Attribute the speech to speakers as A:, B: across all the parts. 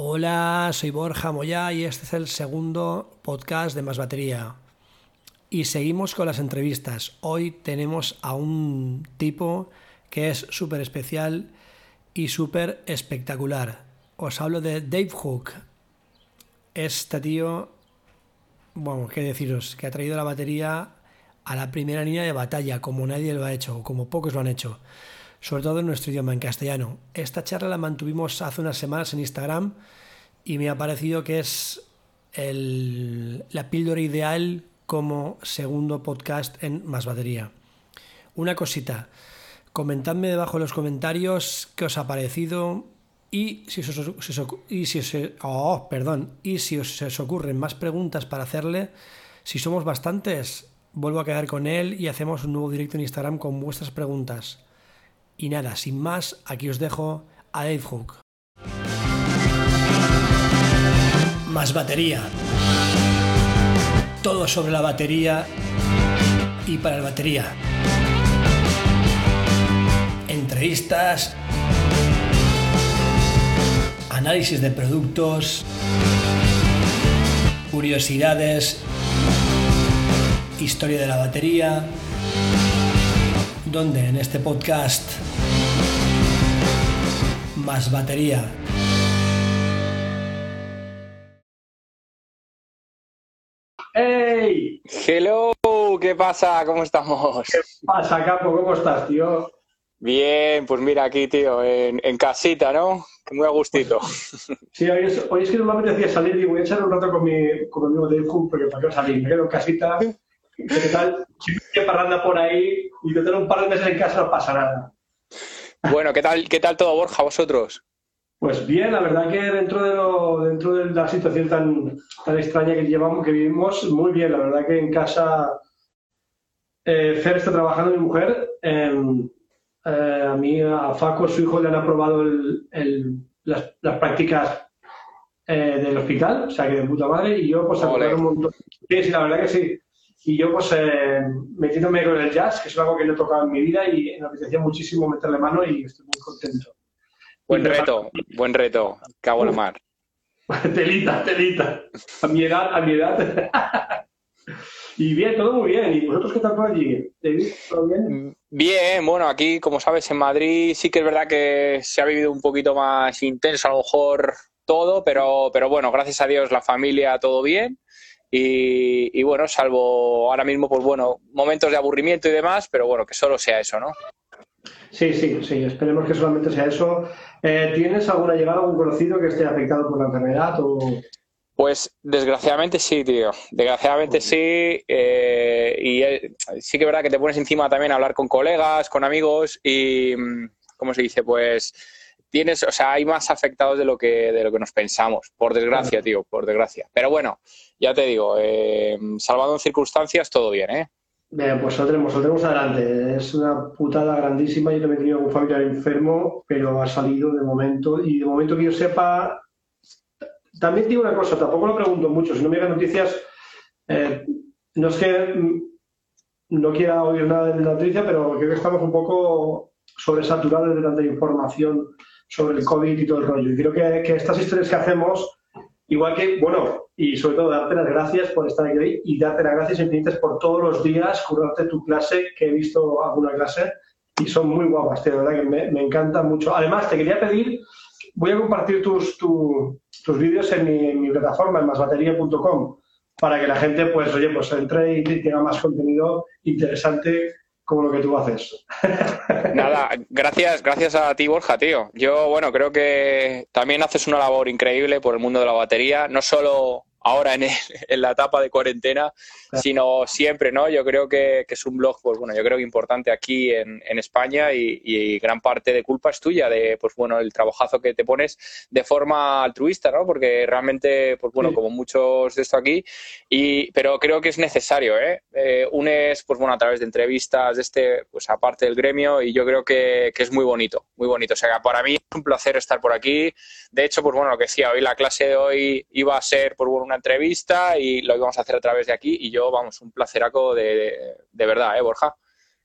A: Hola, soy Borja Moya y este es el segundo podcast de Más Batería. Y seguimos con las entrevistas. Hoy tenemos a un tipo que es súper especial y súper espectacular. Os hablo de Dave Hook. Este tío, bueno, qué deciros, que ha traído la batería a la primera línea de batalla, como nadie lo ha hecho, como pocos lo han hecho sobre todo en nuestro idioma, en castellano. Esta charla la mantuvimos hace unas semanas en Instagram y me ha parecido que es la píldora ideal como segundo podcast en Más Batería. Una cosita, comentadme debajo en los comentarios qué os ha parecido y si os, os ocurren más preguntas para hacerle, si somos bastantes, vuelvo a quedar con él y hacemos un nuevo directo en Instagram con vuestras preguntas. Y nada, sin más, aquí os dejo a Dave Hook. Más batería. Todo sobre la batería y para la batería. Entrevistas, análisis de productos, curiosidades, historia de la batería, donde en este podcast más batería.
B: ¡Hey!
C: Hello, ¿qué pasa? ¿Cómo estamos?
B: ¿Qué pasa, Capo? ¿Cómo estás, tío?
C: Bien, pues mira aquí, tío, en, casita, ¿no? Muy a gustito.
B: Sí, hoy es, hoy es, que no me apetecía salir y voy a echar un rato con mi, con mi amigo Dave Cook, porque para qué salir, me quedo en casita. ¿Qué tal? Si me parranda por ahí y te tengo un par de meses en casa no pasa nada.
C: Bueno, ¿qué tal, qué tal todo, Borja, vosotros?
B: Pues bien, la verdad que dentro de, lo, dentro de la situación tan, tan extraña que llevamos, que vivimos, muy bien. La verdad que en casa eh, Fer está trabajando, mi mujer. Em, eh, a mí, a Faco, su hijo, le han aprobado las, prácticas eh, del hospital, o sea que de puta madre, y yo pues a un montón. Sí, sí, la verdad que sí. Y yo, pues, eh, metiéndome con el jazz, que es algo que no he tocado en mi vida y me apetecía muchísimo meterle mano y estoy muy contento.
C: Buen reto, buen reto. Cabo la mar.
B: telita, telita. A mi edad, a mi edad. y bien, todo muy bien. ¿Y vosotros qué tal por allí? ¿Todo bien?
C: Bien, bueno, aquí, como sabes, en Madrid sí que es verdad que se ha vivido un poquito más intenso, a lo mejor todo, pero, pero bueno, gracias a Dios la familia todo bien. Y, bueno, salvo ahora mismo, pues bueno, momentos de aburrimiento y demás, pero bueno, que solo sea eso, ¿no?
B: Sí, sí, sí, esperemos que solamente sea eso. Eh, ¿Tienes alguna llegada, algún conocido que esté afectado por la enfermedad? O...
C: Pues desgraciadamente sí, tío. Desgraciadamente sí. Eh, y eh, sí que es verdad que te pones encima también a hablar con colegas, con amigos y, mm, ¿cómo se dice? Pues tienes, o sea, hay más afectados de lo que, de lo que nos pensamos, por desgracia, tío, por desgracia. Pero bueno, ya te digo, eh, salvado en circunstancias, todo bien, ¿eh?
B: Bien, pues saldremos, saldremos adelante. Es una putada grandísima. Yo también he tenido un familiar enfermo, pero ha salido de momento. Y de momento que yo sepa, también digo una cosa, tampoco lo pregunto mucho. Si no me llegan noticias, eh, no es que mm, no quiera oír nada de la noticia, pero creo que estamos un poco sobresaturados de tanta información sobre el COVID y todo el rollo. Y creo que, que estas historias que hacemos, igual que, bueno, y sobre todo darte las gracias por estar aquí y darte las gracias infinitas por todos los días curarte tu clase, que he visto alguna clase y son muy guapas, de verdad que me, me encanta mucho. Además, te quería pedir, voy a compartir tus, tus vídeos en mi, en mi plataforma, en para que la gente, pues, oye, pues entre y tenga más contenido interesante como lo que tú haces.
C: Nada, gracias, gracias a ti, Borja, tío. Yo, bueno, creo que también haces una labor increíble por el mundo de la batería, no solo ahora en, en, la etapa de cuarentena, sino siempre, ¿no? Yo creo que, que, es un blog, pues bueno, yo creo que importante aquí en, en España y, y, gran parte de culpa es tuya, de, pues bueno, el trabajazo que te pones de forma altruista, ¿no? Porque realmente, pues bueno, como muchos de esto aquí, y, pero creo que es necesario, ¿eh? eh unes, pues bueno, a través de entrevistas, de este, pues aparte del gremio, y yo creo que, que es muy bonito, muy bonito. O sea, para mí es un placer estar por aquí. De hecho, pues bueno, lo que decía, hoy la clase de hoy iba a ser, por bueno, una entrevista y lo íbamos a hacer a través de aquí y yo, vamos, un placeraco de, de, verdad, ¿eh, Borja?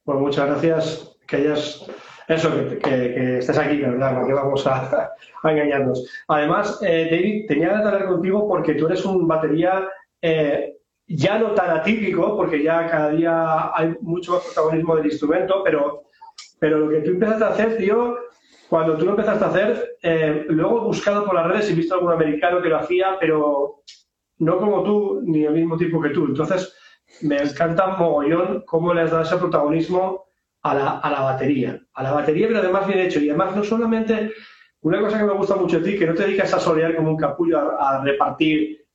B: Pues muchas gracias que hayas Eso, que, que, estés aquí, ¿verdad? ¿Para qué vamos a, engañarnos? Además, eh, David, tenía que hablar contigo porque tú eres un batería eh, ya no tan atípico, porque ya cada día hay mucho más protagonismo del instrumento, pero, pero lo que tú empezaste a hacer, tío, cuando tú lo empezaste a hacer, eh, luego he buscado por las redes y he visto algún americano que lo hacía, pero no como tú, ni el mismo tipo que tú. Entonces, me encanta mogollón cómo le has dado ese protagonismo a la, a la batería. A la batería, pero además bien hecho. Y además, no solamente, una cosa que me gusta mucho de ti, que no te dedicas a solear como un capullo a, repartir,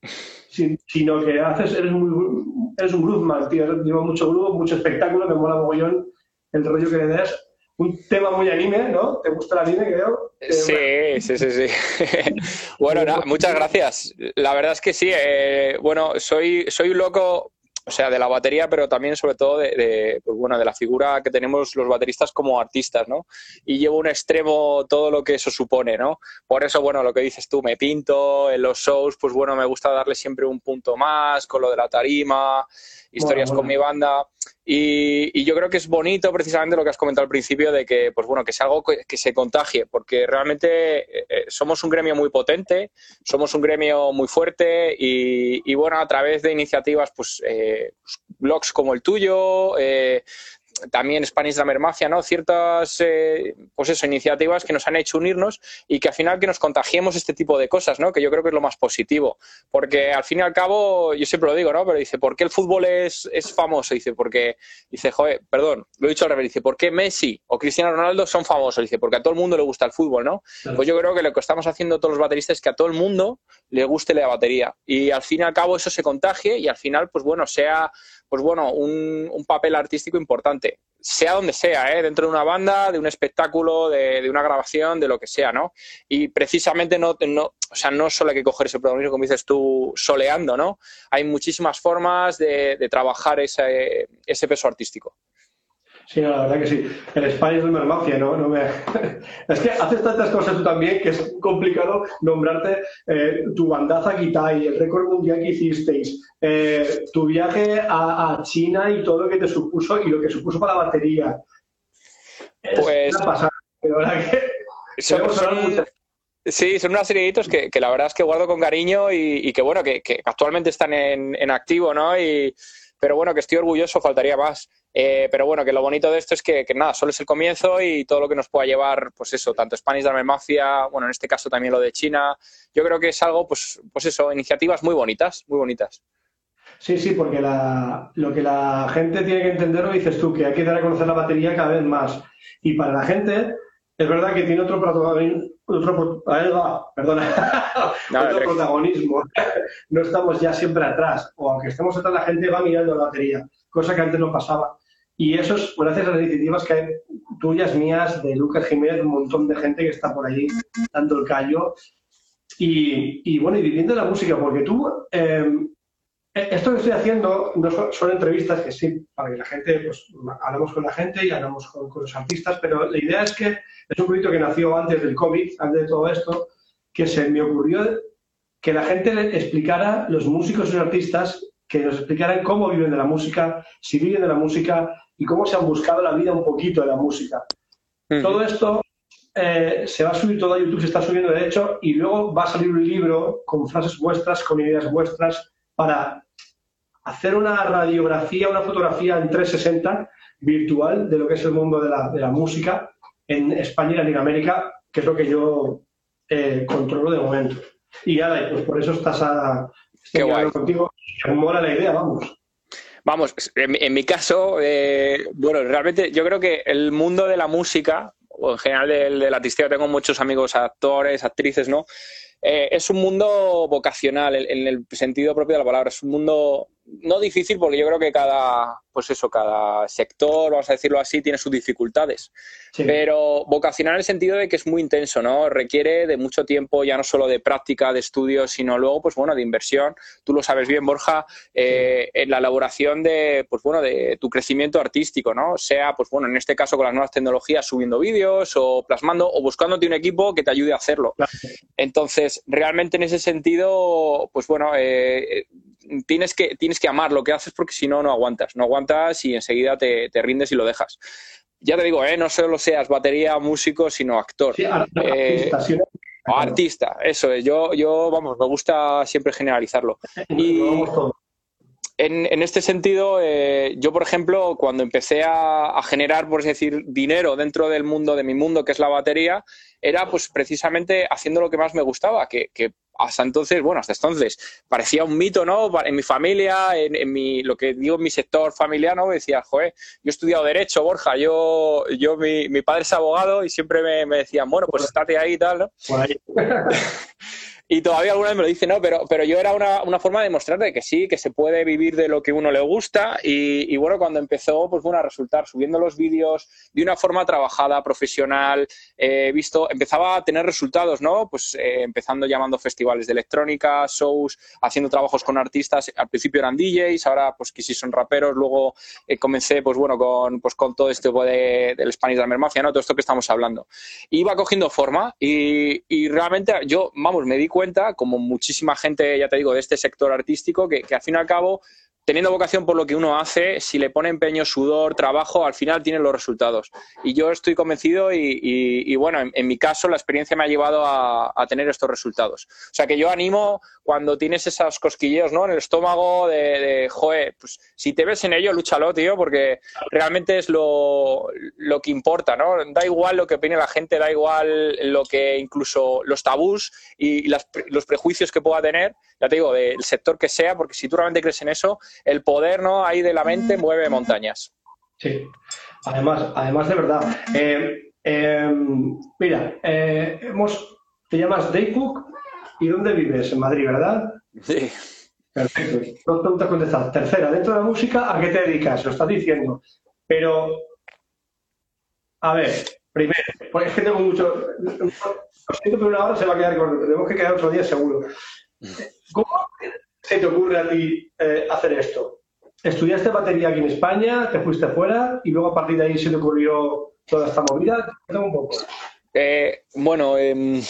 B: sino que haces, eres, muy, eres un groove tío. Digo, mucho groove, mucho espectáculo, me mola mogollón el rollo que le des un tema muy anime, ¿no? ¿Te gusta el anime, creo?
C: Sí, sí, sí, sí. bueno, muchas gracias. La verdad es que sí. Eh, bueno, soy, soy un loco o sea, de la batería, pero también sobre todo de, pues bueno, de la figura que tenemos los bateristas como artistas, ¿no? Y llevo un extremo todo lo que eso supone, ¿no? Por eso, bueno, lo que dices tú, me pinto en los shows, pues bueno, me gusta darle siempre un punto más con lo de la tarima, historias con mi banda. Y, yo creo que es bonito precisamente lo que has comentado al principio de que, pues bueno, que sea algo que, se contagie, porque realmente eh, eh, somos un gremio muy potente, somos un gremio muy fuerte y, bueno, a través de iniciativas, pues, eh, pues blogs como el tuyo, también Spanish Drummer Mafia, ¿no? Ciertas, eh, pues eso, iniciativas que nos han hecho unirnos y que al final que nos contagiemos este tipo de cosas, ¿no? Que yo creo que es lo más positivo. Porque al fin y al cabo, yo siempre lo digo, ¿no? Pero dice, ¿por qué el fútbol es, es famoso? Dice, porque, dice, joder, perdón, lo he dicho al revés, dice, ¿por qué Messi o Cristiano Ronaldo son famosos? Dice, porque a todo el mundo le gusta el fútbol, ¿no? Pues yo creo que lo que estamos haciendo todos los bateristas es que a todo el mundo le guste la batería. Y al fin y al cabo eso se contagie y al final, pues bueno, sea pues bueno, un, un, papel artístico importante, sea donde sea, ¿eh? dentro de una banda, de un espectáculo, de, de, una grabación, de lo que sea, ¿no? Y precisamente no, no, o sea, no solo hay que coger ese protagonismo, como dices tú, soleando, ¿no? Hay muchísimas formas de, de trabajar ese, ese peso artístico.
B: Sí, la verdad que sí. El Spanish Drummer Mafia, ¿no? no me... es que haces tantas cosas tú también que es complicado nombrarte eh, tu bandaza Kitai, el récord mundial que hicisteis, eh, tu viaje a, China y todo lo que te supuso y lo que supuso para la batería.
C: Es pues... Una pasada. que son, Sí, son unas serie que, que, la verdad es que guardo con cariño y, que bueno, que, que actualmente están en, en activo, ¿no? Y, pero bueno, que estoy orgulloso, faltaría más. Eh, pero bueno, que lo bonito de esto es que, nada, solo es el comienzo y todo lo que nos pueda llevar, pues eso, tanto Spanish Dame Mafia, bueno, en este caso también lo de China, yo creo que es algo, pues, pues eso, iniciativas muy bonitas, muy bonitas.
B: Sí, sí, porque lo que la gente tiene que entender, lo dices tú, que hay que dar a conocer la batería cada vez más. Y para la gente, es verdad que tiene otro, otro, perdona, otro protagonismo. No estamos ya siempre atrás, o aunque estemos atrás, la gente va mirando la batería, cosa que antes no pasaba. Y eso es gracias a las iniciativas que hay tuyas, mías, de Lucas Jiménez, un montón de gente que está por ahí dando el callo. Y, bueno, y viviendo la música, porque tú, em, e, esto que estoy haciendo no son, entrevistas que sí, para que la gente, pues hablamos con la gente y hablamos con, con los artistas, pero la idea es que es un proyecto que nació antes del COVID, antes de todo esto, que se me ocurrió que la gente explicara, los músicos y los artistas, que nos explicaran cómo viven de la música, si viven de la música, y cómo se han buscado la vida un poquito de la música. Todo esto eh, se va a subir todo a YouTube, se está subiendo de hecho, y luego va a salir un libro con frases vuestras, con ideas vuestras, para hacer una radiografía, una fotografía en 360 virtual de lo que es el mundo de la, de la música en España y Latinoamérica, que es lo que yo eh, controlo de momento. Y ahora, pues por eso estás a, Qué guay. contigo. Mola la idea, vamos.
C: Vamos, en, mi caso, eh, bueno, realmente yo creo que el mundo de la música, o en general del, del artisteo, tengo muchos amigos actores, actrices, ¿no? Eh, es un mundo vocacional en, el sentido propio de la palabra. Es un mundo no difícil porque yo creo que cada, pues eso, cada sector, vamos a decirlo así, tiene sus dificultades. Pero vocacional en el sentido de que es muy intenso, ¿no? Requiere de mucho tiempo, ya no solo de práctica, de estudios, sino luego, pues bueno, de inversión. Tú lo sabes bien, Borja, eh, en la elaboración de, pues bueno, de tu crecimiento artístico, ¿no? Sea, pues bueno, en este caso con las nuevas tecnologías, subiendo vídeos o plasmando o buscándote un equipo que te ayude a hacerlo. Entonces, realmente en ese sentido, pues bueno, eh, tienes que, tienes que amar lo que haces porque si no, no aguantas. No aguantas y enseguida te, rindes y lo dejas. ya te digo, ¿eh? no solo seas batería, músico, sino actor.
B: Sí, artista, sí.
C: artista, eso es. Yo, yo, vamos, me gusta siempre generalizarlo. Y, en, este sentido, eh, yo, por ejemplo, cuando empecé a, generar, por decir, dinero dentro del mundo, de mi mundo, que es la batería, era pues precisamente haciendo lo que más me gustaba, que, hasta entonces, bueno, hasta entonces parecía un mito, ¿no? En mi familia, en, mi, lo que digo, en mi sector familiar, ¿no? Decía, joder, yo he estudiado Derecho, Borja, yo, yo mi, mi padre es abogado y siempre me, me decían, bueno, pues estate ahí y tal, ¿no? Y todavía alguna vez me lo dice, no, pero, pero yo era una, una forma de mostrar de que sí, que se puede vivir de lo que uno le gusta. Y, y bueno, cuando empezó, pues bueno, a resultar subiendo los vídeos de una forma trabajada, profesional, eh, visto, empezaba a tener resultados, ¿no? Pues eh, empezando llamando festivales de electrónica, shows, haciendo trabajos con artistas. Al principio eran DJs, ahora pues que sí son raperos. Luego eh, comencé, pues bueno, con, pues con todo esto de, del Spanish Drummer Mafia, ¿no? Todo esto que estamos hablando. Iba cogiendo forma y, y realmente yo, vamos, me di cuenta cuenta, como muchísima gente, ya te digo, de este sector artístico, que, que al fin y al cabo teniendo vocación por lo que uno hace, si le pone empeño, sudor, trabajo, al final tiene los resultados. Y yo estoy convencido y, bueno, en, mi caso la experiencia me ha llevado a, tener estos resultados. O sea que yo animo cuando tienes esos cosquilleos ¿no? en el estómago de, de, joe, pues si te ves en ello, lúchalo, tío, porque realmente es lo, lo que importa, ¿no? Da igual lo que opine la gente, da igual lo que incluso los tabús y los prejuicios que pueda tener, ya te digo, del sector que sea, porque si tú realmente crees en eso, el poder ¿no? ahí de la mente mm. mueve montañas.
B: Sí, además, además de verdad. Eh, eh, mira, eh, hemos, te llamas Dave Cook y ¿dónde vives? En Madrid, ¿verdad?
C: Sí.
B: Perfecto. Dos preguntas contestadas. Tercera, dentro de la música, ¿a qué te dedicas? Lo estás diciendo. Pero, a ver, primero, porque es que tengo mucho. Lo siento, pero una hora se va a quedar con. Tenemos que quedar otro día seguro. ¿Cómo se te ocurre a ti eh, hacer esto? ¿Estudiaste batería aquí en España, te fuiste fuera y luego a partir de ahí se te ocurrió toda esta movida? un poco.
C: Eh, bueno, em,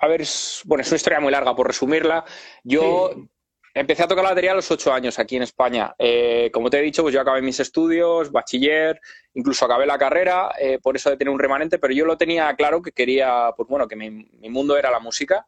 C: a ver, es, bueno, es una historia muy larga por resumirla. Yo empecé a tocar la batería a los ocho años aquí en España. Eh, como te he dicho, pues yo acabé mis estudios, bachiller, incluso acabé la carrera, por eso de tener un remanente, pero yo lo tenía claro que quería, pues bueno, que mi, mi mundo era la música.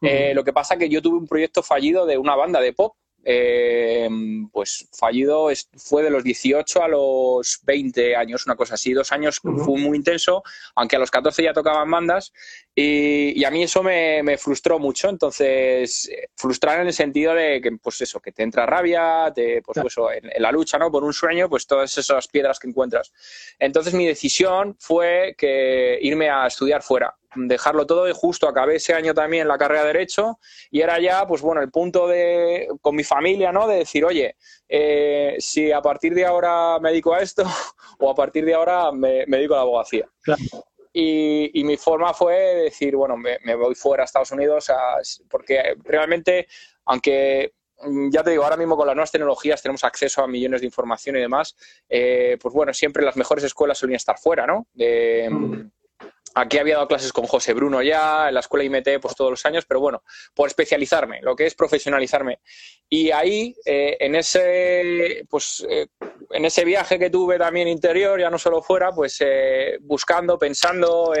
C: Eh, lo que pasa es que yo tuve un proyecto fallido de una banda de pop. Eh, pues fallido fue de los 18 a los 20 años, una cosa así, dos años fue muy intenso, aunque a los 14 ya tocaban bandas y, a mí eso me, frustró mucho, entonces frustrar en el sentido de que pues eso, que te entra rabia, te, pues, eso, en, la lucha ¿no? por un sueño, pues todas esas piedras que encuentras. Entonces mi decisión fue que irme a estudiar fuera dejarlo todo y justo acabé ese año también la carrera de Derecho y era ya, pues bueno, el punto de, con mi familia, ¿no? De decir, oye, eh, si a partir de ahora me dedico a esto o a partir de ahora me, dedico a la abogacía. Y, mi forma fue decir, bueno, me, voy fuera a Estados Unidos porque realmente, aunque mm, ya te digo, ahora mismo con las nuevas tecnologías tenemos acceso a millones de información y demás, eh, pues bueno, siempre las mejores escuelas solían estar fuera, ¿no? Mm. Aquí había dado clases con José Bruno ya, en la escuela IMT pues todos los años, pero bueno, por especializarme, lo que es profesionalizarme. Y ahí, eh, en, ese, pues, eh, en ese viaje que tuve también interior, ya no solo fuera, pues eh, buscando, pensando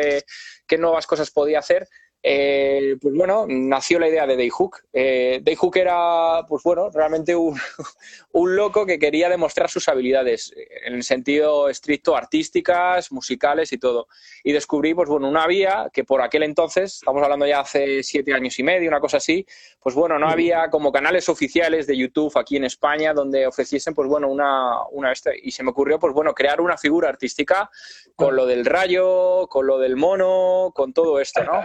C: qué nuevas cosas podía hacer, eh, pues bueno, nació la idea de Dayhook. Eh, Dayhook era, pues bueno, realmente un, loco que quería demostrar sus habilidades en el sentido estricto artísticas, musicales y todo. Y descubrí, pues bueno, una vía que por aquel entonces, estamos hablando ya hace siete años y medio, una cosa así, pues bueno, no había como canales oficiales de YouTube aquí en España donde ofreciesen, pues bueno, una, una este, y se me ocurrió, pues bueno, crear una figura artística con lo del rayo, con lo del mono, con todo esto, ¿no?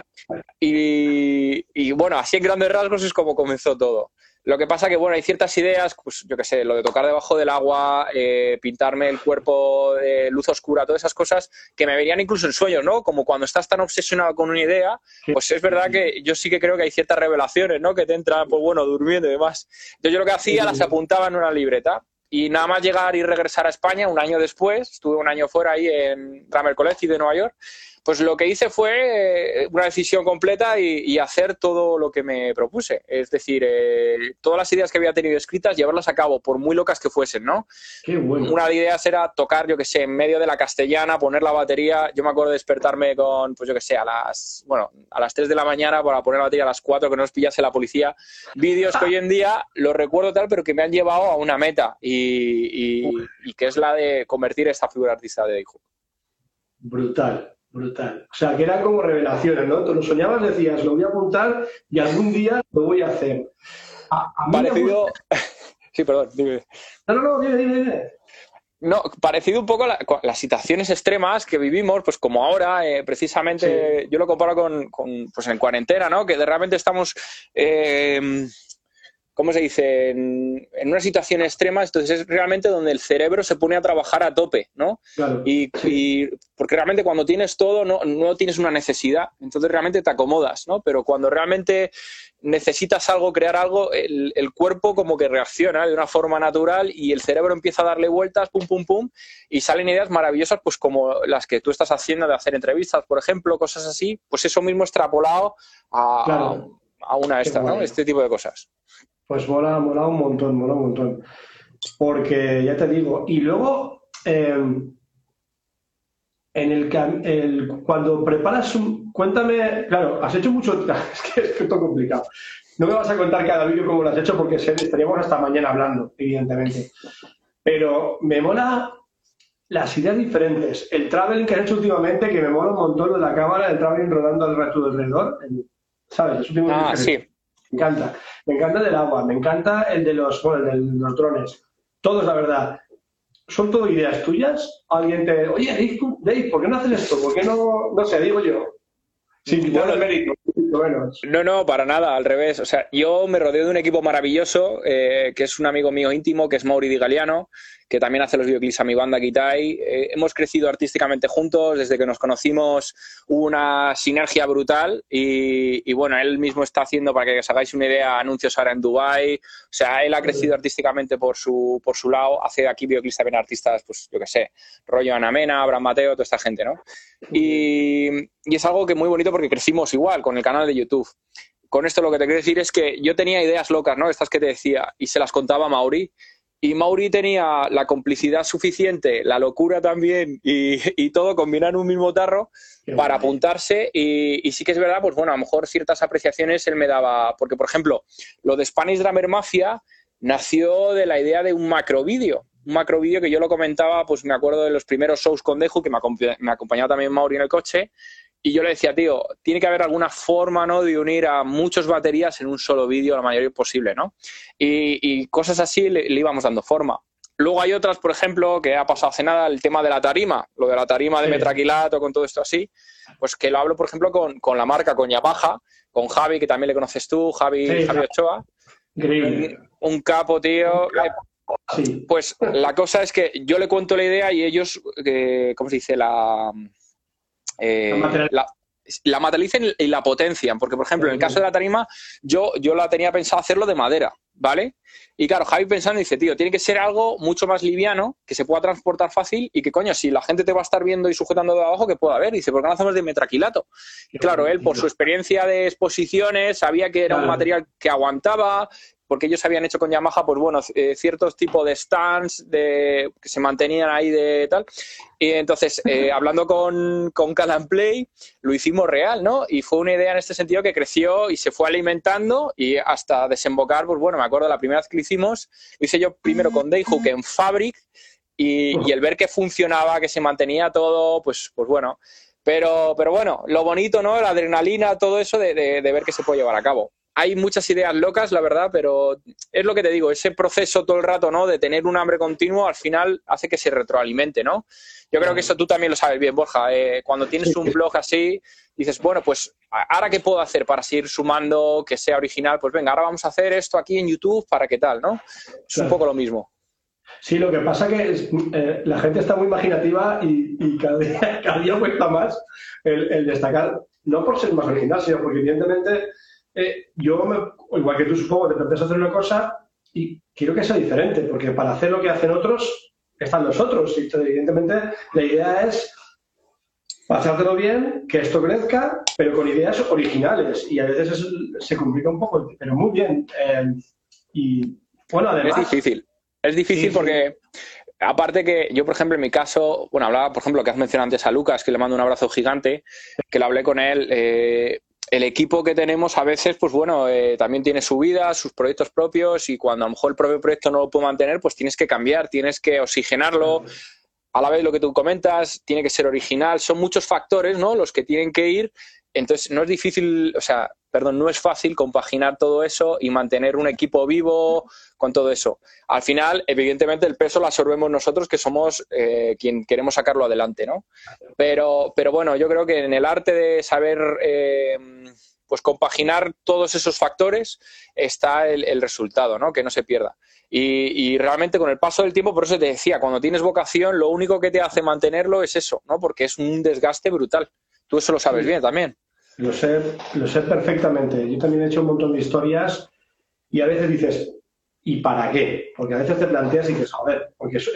C: Y, bueno, así en grandes rasgos es como comenzó todo. Lo que pasa que, bueno, hay ciertas ideas, pues yo qué sé, lo de tocar debajo del agua, eh, pintarme el cuerpo de luz oscura, todas esas cosas que me venían incluso en sueños, ¿no? Como cuando estás tan obsesionado con una idea, pues es verdad que yo sí que creo que hay ciertas revelaciones, ¿no? Que te entran, pues bueno, durmiendo y demás. Entonces yo lo que hacía, las apuntaba en una libreta y nada más llegar y regresar a España un año después, estuve un año fuera ahí en Drummer College de Nueva York, pues lo que hice fue eh, una decisión completa y, hacer todo lo que me propuse. Es decir, eh, todas las ideas que había tenido escritas, llevarlas a cabo, por muy locas que fuesen, ¿no? Una de ideas era tocar, yo que sé, en medio de la castellana, poner la batería. Yo me acuerdo de despertarme con, pues yo que sé, a las, bueno, a las 3 de la mañana para poner la batería a las 4, que no nos pillase la policía. Vídeos que hoy en día los recuerdo tal, pero que me han llevado a una meta y, que es la de convertir esta figura artista de Hijo.
B: Brutal. Brutal. O sea, que eran como revelaciones, ¿no? Tú lo soñabas, decías, lo voy a apuntar y algún día lo voy a hacer.
C: Parecido. sí, perdón, dime.
B: No, no, no, dime, dime, dime.
C: No, parecido un poco a, las situaciones extremas que vivimos, pues como ahora, eh, precisamente, yo lo comparo con, pues en cuarentena, ¿no? Que de realmente estamos eh, ¿cómo se dice? En, una situación extrema, entonces es realmente donde el cerebro se pone a trabajar a tope, ¿no? y, porque realmente cuando tienes todo no, no, tienes una necesidad, entonces realmente te acomodas, ¿no? Pero cuando realmente necesitas algo, crear algo, el, cuerpo como que reacciona de una forma natural y el cerebro empieza a darle vueltas, pum, pum, pum, y salen ideas maravillosas, pues como las que tú estás haciendo de hacer entrevistas, por ejemplo, cosas así, pues eso mismo extrapolado a, a una esta, ¿no? Este tipo de cosas.
B: Pues mola, mola un montón, mola un montón. Porque ya te digo, y luego em, en el, el, cuando preparas un. Cuéntame, claro, has hecho mucho. Es que es todo complicado. No me vas a contar cada vídeo cómo lo has hecho porque estaríamos hasta mañana hablando, evidentemente. Pero me mola las ideas diferentes. El traveling que has hecho últimamente, que me mola un montón lo de la cámara, el traveling rodando al resto alrededor. ¿Sabes?
C: ah, sí.
B: Me encanta. Me encanta del agua, me encanta el de los, bueno, el de los drones. Todos, la verdad. ¿Son todo ideas tuyas? Alguien te, oye, Dave, ¿por qué no haces esto? ¿Por qué no, no sé, digo yo? Sin quitar el mérito.
C: No, no, para nada, al revés. O sea, yo me rodeo de un equipo maravilloso, eh, que es un amigo mío íntimo, que es Mauri Di Galiano, que también hace los videoclips a mi banda Kitai. Eh, hemos crecido artísticamente juntos, desde que nos conocimos hubo una sinergia brutal y, bueno, él mismo está haciendo, para que os hagáis una idea, anuncios ahora en Dubai. O sea, él ha crecido artísticamente por su, por su lado, hace aquí videoclips también artistas, pues yo qué sé, rollo Anamena, Abraham Mateo, toda esta gente, ¿no? Y, y es algo que muy bonito porque crecimos igual con el canal de YouTube con esto lo que te quiero decir es que yo tenía ideas locas, ¿no? Estas que te decía, y se las contaba a Mauri, y Mauri tenía la complicidad suficiente, la locura también y, todo combinado en un mismo tarro para apuntarse. Y, sí que es verdad, pues bueno, a lo mejor ciertas apreciaciones él me daba. Porque, por ejemplo, lo de Spanish Drummer Mafia nació de la idea de un macro vídeo. Un macro vídeo que yo lo comentaba, pues me acuerdo de los primeros shows con Deju, que me, me acompañaba también Mauri en el coche. Y yo le decía, tío, tiene que haber alguna forma, ¿no? De unir a muchas baterías en un solo vídeo, la mayoría posible, ¿no? Y, cosas así le, íbamos dando forma. Luego hay otras, por ejemplo, que ha pasado hace nada, el tema de la tarima, lo de la tarima de metraquilato, con todo esto así, pues que lo hablo, por ejemplo, con, la marca, con Yamaha, con Javi, que también le conoces tú, Javi, Javi Ochoa.
B: Increíble.
C: Un, capo, tío. Pues la cosa es que yo le cuento la idea y ellos, eh, ¿cómo se dice? La eh, la, materialicen y la potencian. Porque, por ejemplo, en el caso de la tarima, yo, yo la tenía pensado hacerlo de madera, ¿vale? Y claro, Javi pensando dice, tío, tiene que ser algo mucho más liviano, que se pueda transportar fácil y que, coño, si la gente te va a estar viendo y sujetando de abajo, que pueda ver. Dice, ¿por qué no hacemos de metraquilato? Y claro, él, por su experiencia de exposiciones, sabía que era un material que aguantaba, porque ellos habían hecho con Yamaha, pues bueno, eh, ciertos tipos de stands de, que se mantenían ahí de tal. Y entonces, eh, hablando con, con Play, lo hicimos real, ¿no? Y fue una idea en este sentido que creció y se fue alimentando y hasta desembocar, pues bueno, me acuerdo la primera vez que lo hicimos, lo hice yo primero con Dayhook en Fabric y, el ver que funcionaba, que se mantenía todo, pues, pues bueno. Pero, pero bueno, lo bonito, ¿no? La adrenalina, todo eso de, de ver que se puede llevar a cabo hay muchas ideas locas, la verdad, pero es lo que te digo, ese proceso todo el rato, ¿no? De tener un hambre continuo, al final hace que se retroalimente, ¿no? Yo creo que eso tú también lo sabes bien, Borja. Eh, cuando tienes un blog así, dices, bueno, pues ahora qué puedo hacer para seguir sumando, que sea original, pues venga, ahora vamos a hacer esto aquí en YouTube para qué tal, ¿no? Es un poco lo mismo.
B: Sí, lo que pasa que es, eh, la gente está muy imaginativa y, cada, día, cuesta más el, el, destacar, no por ser más original, sino porque evidentemente eh, yo, igual que tú supongo, te planteas hacer una cosa y quiero que sea diferente, porque para hacer lo que hacen otros, están los otros. Y evidentemente la idea es pasártelo bien, que esto crezca, pero con ideas originales. Y a veces se complica un poco, pero muy bien. Eh, y bueno, además.
C: Es difícil. Es difícil porque. Aparte que yo, por ejemplo, en mi caso, bueno, hablaba, por ejemplo, que has mencionado antes a Lucas, que le mando un abrazo gigante, que le hablé con él. Eh, el equipo que tenemos a veces, pues bueno, eh, también tiene su vida, sus proyectos propios y cuando a lo mejor el propio proyecto no lo puede mantener, pues tienes que cambiar, tienes que oxigenarlo. A la vez lo que tú comentas, tiene que ser original. Son muchos factores, ¿no? Los que tienen que ir. Entonces, no es difícil, o sea, perdón, no es fácil compaginar todo eso y mantener un equipo vivo con todo eso. Al final, evidentemente, el peso lo absorbemos nosotros, que somos eh, quien queremos sacarlo adelante, ¿no? Pero, pero bueno, yo creo que en el arte de saber eh, pues compaginar todos esos factores está el, resultado, ¿no? Que no se pierda. Y, y, realmente con el paso del tiempo, por eso te decía, cuando tienes vocación, lo único que te hace mantenerlo es eso, ¿no? Porque es un desgaste brutal. Tú eso lo sabes bien también.
B: Lo sé, lo sé perfectamente. Yo también he hecho un montón de historias y a veces dices, ¿y para qué? Porque a veces te planteas y dices, joder, porque eso,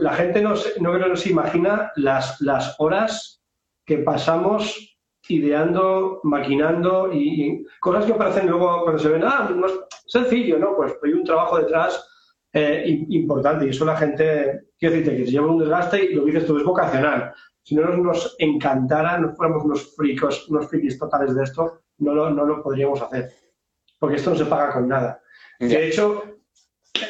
B: la gente no, no creo que se imagina las, las horas que pasamos ideando, maquinando y, cosas que parecen luego cuando se ven, ah, no es sencillo, ¿no? Pues hay un trabajo detrás eh, importante y eso la gente, quiero decirte, que se lleva un desgaste y lo que dices tú es vocacional si no nos encantara, no fuéramos unos fricos, unos frikis totales de esto, no lo, no lo podríamos hacer. Porque esto no se paga con nada. De hecho,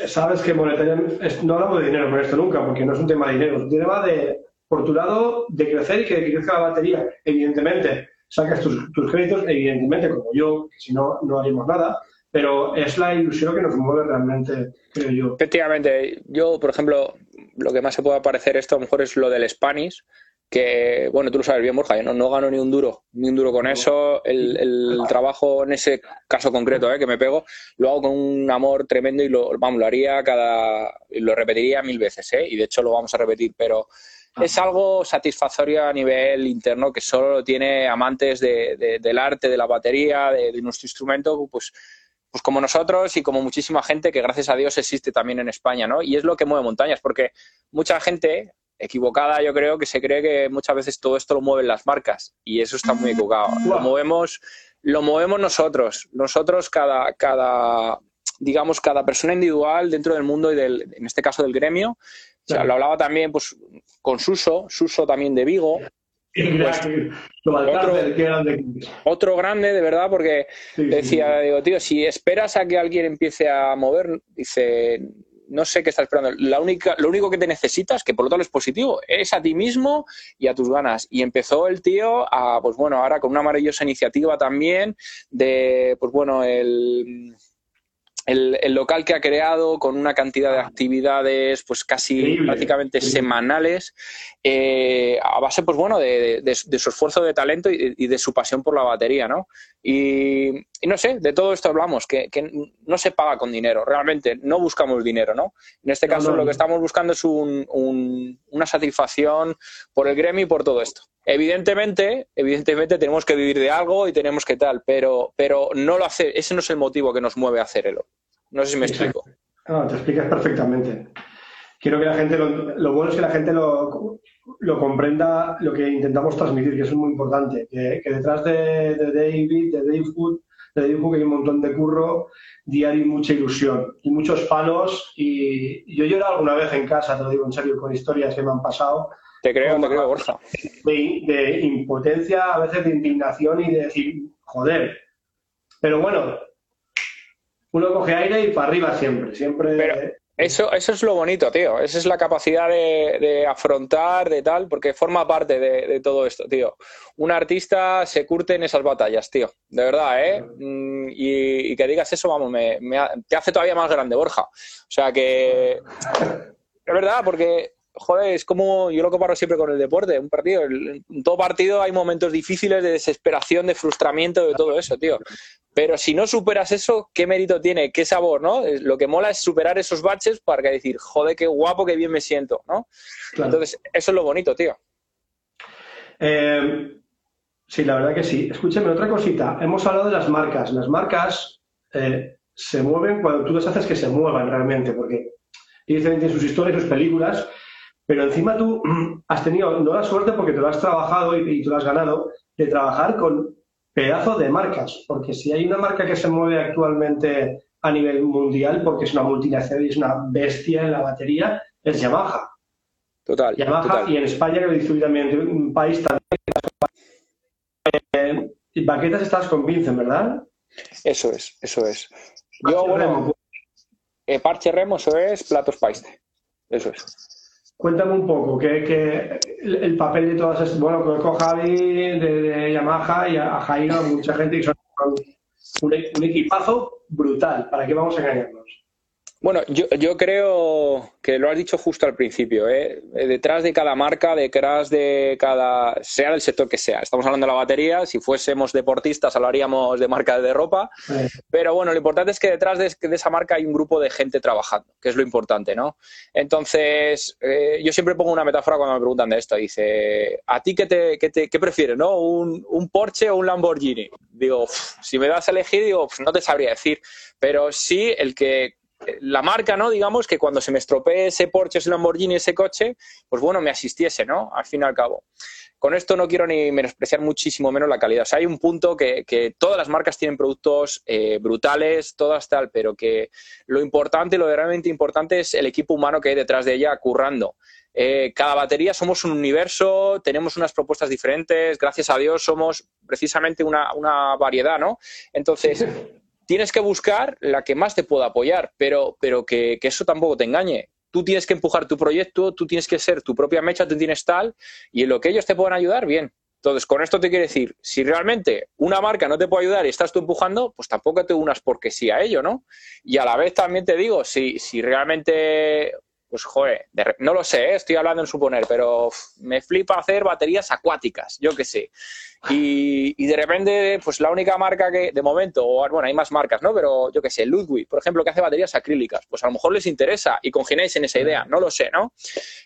B: sabes que monetariamente, no hablamos de dinero con esto nunca, porque no es un tema de dinero, es un tema de, por tu lado, de crecer y que crezca la batería. Evidentemente, sacas tus, tus créditos, evidentemente, como yo, que si no, no haríamos nada, pero es la ilusión que nos mueve realmente, creo yo.
C: Efectivamente, yo, por ejemplo, lo que más se puede parecer esto a lo mejor es lo del Spanish, que, bueno, tú lo sabes bien, Borja, yo no, gano ni un duro, ni un duro con eso. El, trabajo en ese caso concreto ¿eh? que me pego, lo hago con un amor tremendo y lo, vamos, lo haría cada, lo repetiría mil veces, ¿eh? y de hecho lo vamos a repetir, pero es algo satisfactorio a nivel interno que solo lo tiene amantes del arte, de la batería, de, nuestro instrumento, pues pues como nosotros y como muchísima gente que gracias a Dios existe también en España, ¿no? Y es lo que mueve montañas, porque mucha gente equivocada, yo creo que se cree que muchas veces todo esto lo mueven las marcas y eso está muy equivocado. Lo movemos, lo movemos nosotros, nosotros cada, cada, digamos, cada persona individual dentro del mundo y del, en este caso del gremio. O sea, lo hablaba también pues, con Suso, Suso también de Vigo. Pues, otro, otro, grande, de verdad, porque decía, digo, tío, si esperas a que alguien empiece a mover, dice, no sé qué estás esperando. La única, lo único que te necesitas, que por lo tanto es positivo, es a ti mismo y a tus ganas. Y empezó el tío a, pues bueno, ahora con una maravillosa iniciativa también de, pues bueno, el el, local que ha creado con una cantidad de actividades pues casi prácticamente semanales eh, a base pues bueno de, su esfuerzo de talento y, de su pasión por la batería ¿no? Y, no sé de todo esto hablamos que, no se paga con dinero realmente no buscamos dinero ¿no? en este caso lo que estamos buscando es una satisfacción por el gremio y por todo esto Evidentemente, evidentemente tenemos que vivir de algo y tenemos que tal, pero, pero no lo hace, ese no es el motivo que nos mueve a hacerlo. No sé si me explico.
B: No, te explicas perfectamente. Quiero que la gente, lo, bueno es que la gente lo, comprenda lo que intentamos transmitir, que es muy importante. Que, detrás de, David, de Dave Wood, de Dave Wood hay un montón de curro diario y mucha ilusión y muchos palos. Y yo llorado alguna vez en casa, te lo digo en serio, con historias que me han pasado
C: te creo, te creo, Borja.
B: De, impotencia, a veces de indignación y de decir, joder. Pero bueno, uno coge aire y para arriba siempre, siempre.
C: Pero eso, eso es lo bonito, tío. Esa es la capacidad de, afrontar, de tal, porque forma parte de, todo esto, tío. Un artista se curte en esas batallas, tío. De verdad, ¿eh? Mm, y, que digas eso, vamos, me, te hace todavía más grande, Borja. O sea que. Es verdad, porque joder, es como yo lo comparo siempre con el deporte, un partido. En todo partido hay momentos difíciles de desesperación, de frustramiento, de todo eso, tío. Pero si no superas eso, ¿qué mérito tiene? ¿Qué sabor, no? Lo que mola es superar esos baches para que decir, joder, qué guapo, qué bien me siento, ¿no? Entonces, eso es lo bonito, tío.
B: Eh, sí, la verdad que sí. Escúchame, otra cosita. Hemos hablado de las marcas. Las marcas eh, se mueven cuando tú les haces que se muevan realmente, porque evidentemente sus historias, sus películas, pero encima tú has tenido, no la suerte porque te lo has trabajado y, y tú lo has ganado, de trabajar con pedazos de marcas, porque si hay una marca que se mueve actualmente a nivel mundial, porque es una multinacional y es una bestia en la batería, es Yamaha.
C: Total.
B: Yamaha y en España, que lo distribuye también un país también. Eh, baquetas estás con Vincent, ¿verdad?
C: Eso es, eso es. Yo, bueno, eh, parche remo, eso es, platos paiste. Eso es.
B: Cuéntame un poco, que, el, papel de todas estas, bueno, conozco a Javi de, Yamaha y a, Jairo, mucha gente que son un, un, equipazo brutal, ¿para qué vamos a engañarnos?
C: Bueno, yo, yo, creo que lo has dicho justo al principio. ¿eh? Detrás de cada marca, detrás de cada. sea del sector que sea. Estamos hablando de la batería. Si fuésemos deportistas, hablaríamos de marca de ropa. Pero bueno, lo importante es que detrás de, esa marca hay un grupo de gente trabajando, que es lo importante, ¿no? Entonces, eh, yo siempre pongo una metáfora cuando me preguntan de esto. Dice, ¿a ti qué, te, qué, te, qué prefieres, no? ¿Un, ¿Un, Porsche o un Lamborghini? Digo, si me das a elegir, digo, no te sabría decir. Pero sí, el que la marca, ¿no? Digamos que cuando se me estropee ese Porsche, ese Lamborghini, ese coche, pues bueno, me asistiese, ¿no? Al fin y al cabo. Con esto no quiero ni menospreciar muchísimo menos la calidad. O sea, hay un punto que, todas las marcas tienen productos eh, brutales, todas tal, pero que lo importante, lo realmente importante es el equipo humano que hay detrás de ella currando. Eh, cada batería somos un universo, tenemos unas propuestas diferentes, gracias a Dios somos precisamente una, una variedad, ¿no? Entonces, tienes que buscar la que más te pueda apoyar, pero, pero que, eso tampoco te engañe. Tú tienes que empujar tu proyecto, tú tienes que ser tu propia mecha, tú tienes tal, y en lo que ellos te puedan ayudar, bien. Entonces, con esto te quiero decir, si realmente una marca no te puede ayudar y estás tú empujando, pues tampoco te unas porque sí a ello, ¿no? Y a la vez también te digo, si, si realmente pues joder, no lo sé, ¿eh? estoy hablando en suponer, pero me flipa hacer baterías acuáticas, yo qué sé. Y, de repente, pues la única marca que, de momento, o bueno, hay más marcas, ¿no? Pero yo qué sé, Ludwig, por ejemplo, que hace baterías acrílicas, pues a lo mejor les interesa y congeniáis en esa idea, no lo sé, ¿no?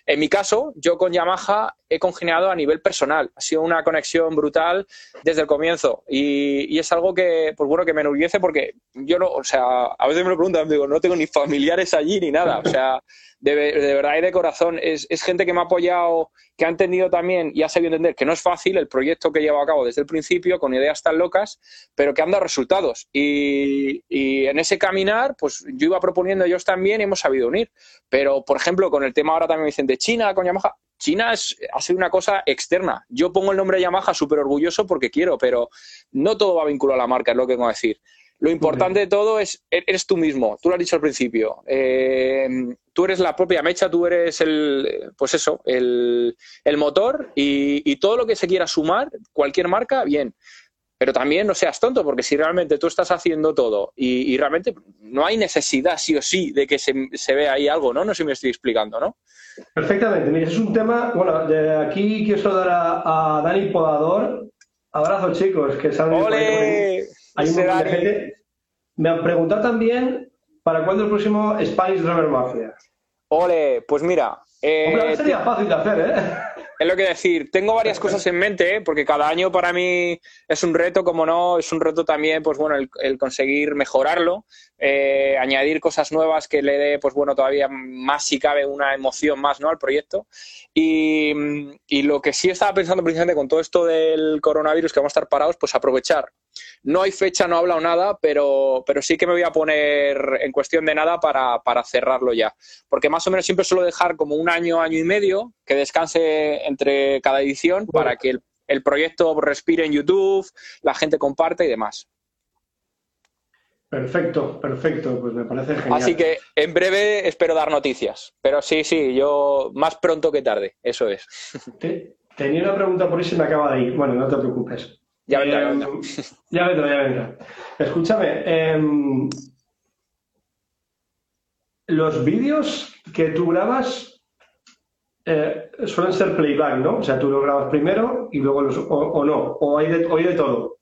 C: En mi caso, yo con Yamaha he congeniado a nivel personal, ha sido una conexión brutal desde el comienzo y, es algo que, pues bueno, que me enorgullece porque yo no, o sea, a veces me lo preguntan, digo, no tengo ni familiares allí ni nada, o sea de, verdad y de corazón. Es, gente que me ha apoyado, que ha entendido también y ha sabido entender que no es fácil el proyecto que a cabo desde el principio, con ideas tan locas, pero que han dado resultados. Y, en ese caminar, pues yo iba proponiendo ellos también y hemos sabido unir. Pero, por ejemplo, con el tema ahora también me dicen de China, con Yamaha. China es, ha sido una cosa externa. Yo pongo el nombre Yamaha súper orgulloso porque quiero, pero no todo va vinculado a la marca, es lo que tengo que decir. Lo importante de todo es, e-, eres tú mismo, tú lo has dicho al principio. Eh, tú eres la propia mecha, tú eres el, pues eso, el, motor y, todo lo que se quiera sumar, cualquier marca, bien. Pero también no seas tonto, porque si realmente tú estás haciendo todo y, realmente no hay necesidad, sí o sí, de que se, vea ahí algo, ¿no? No sé si me estoy explicando, ¿no?
B: Perfectamente. Mira, es un tema, bueno, de aquí quiero saludar a, a Dani Podador. Abrazo, chicos, que saben.
C: ¡Ole!
B: Hay un montón de gente. Me han preguntado también para cuándo el próximo Spanish Driver Mafia.
C: Ole, pues mira.
B: Eh, Hombre, sería fácil de hacer, ¿eh?
C: Es lo que decir, tengo varias cosas en mente, ¿eh? porque cada año para mí es un reto, como no, es un reto también, pues bueno, el, conseguir mejorarlo, eh, añadir cosas nuevas que le dé, pues bueno, todavía más si cabe una emoción más, ¿no? Al proyecto. Y, y lo que sí estaba pensando precisamente con todo esto del coronavirus, que vamos a estar parados, pues aprovechar no hay fecha, no he hablado nada, pero, pero sí que me voy a poner en cuestión de nada para, cerrarlo ya. Porque más o menos siempre suelo dejar como un año, año y medio que descanse entre cada edición para que el, proyecto respire en YouTube, la gente comparte y demás.
B: Perfecto, perfecto, pues me parece genial.
C: Así que en breve espero dar noticias, pero sí, sí, yo más pronto que tarde, eso es.
B: tenía una pregunta por ahí se me acaba de ir. Bueno, no te preocupes.
C: Ya vendrá, ya vendrá.
B: Ya vendrá, ya vendrá. Escúchame, em, los vídeos que tú grabas eh, suelen ser playback, ¿no? O sea, tú lo grabas primero y luego los, o, no, o hay de, de todo.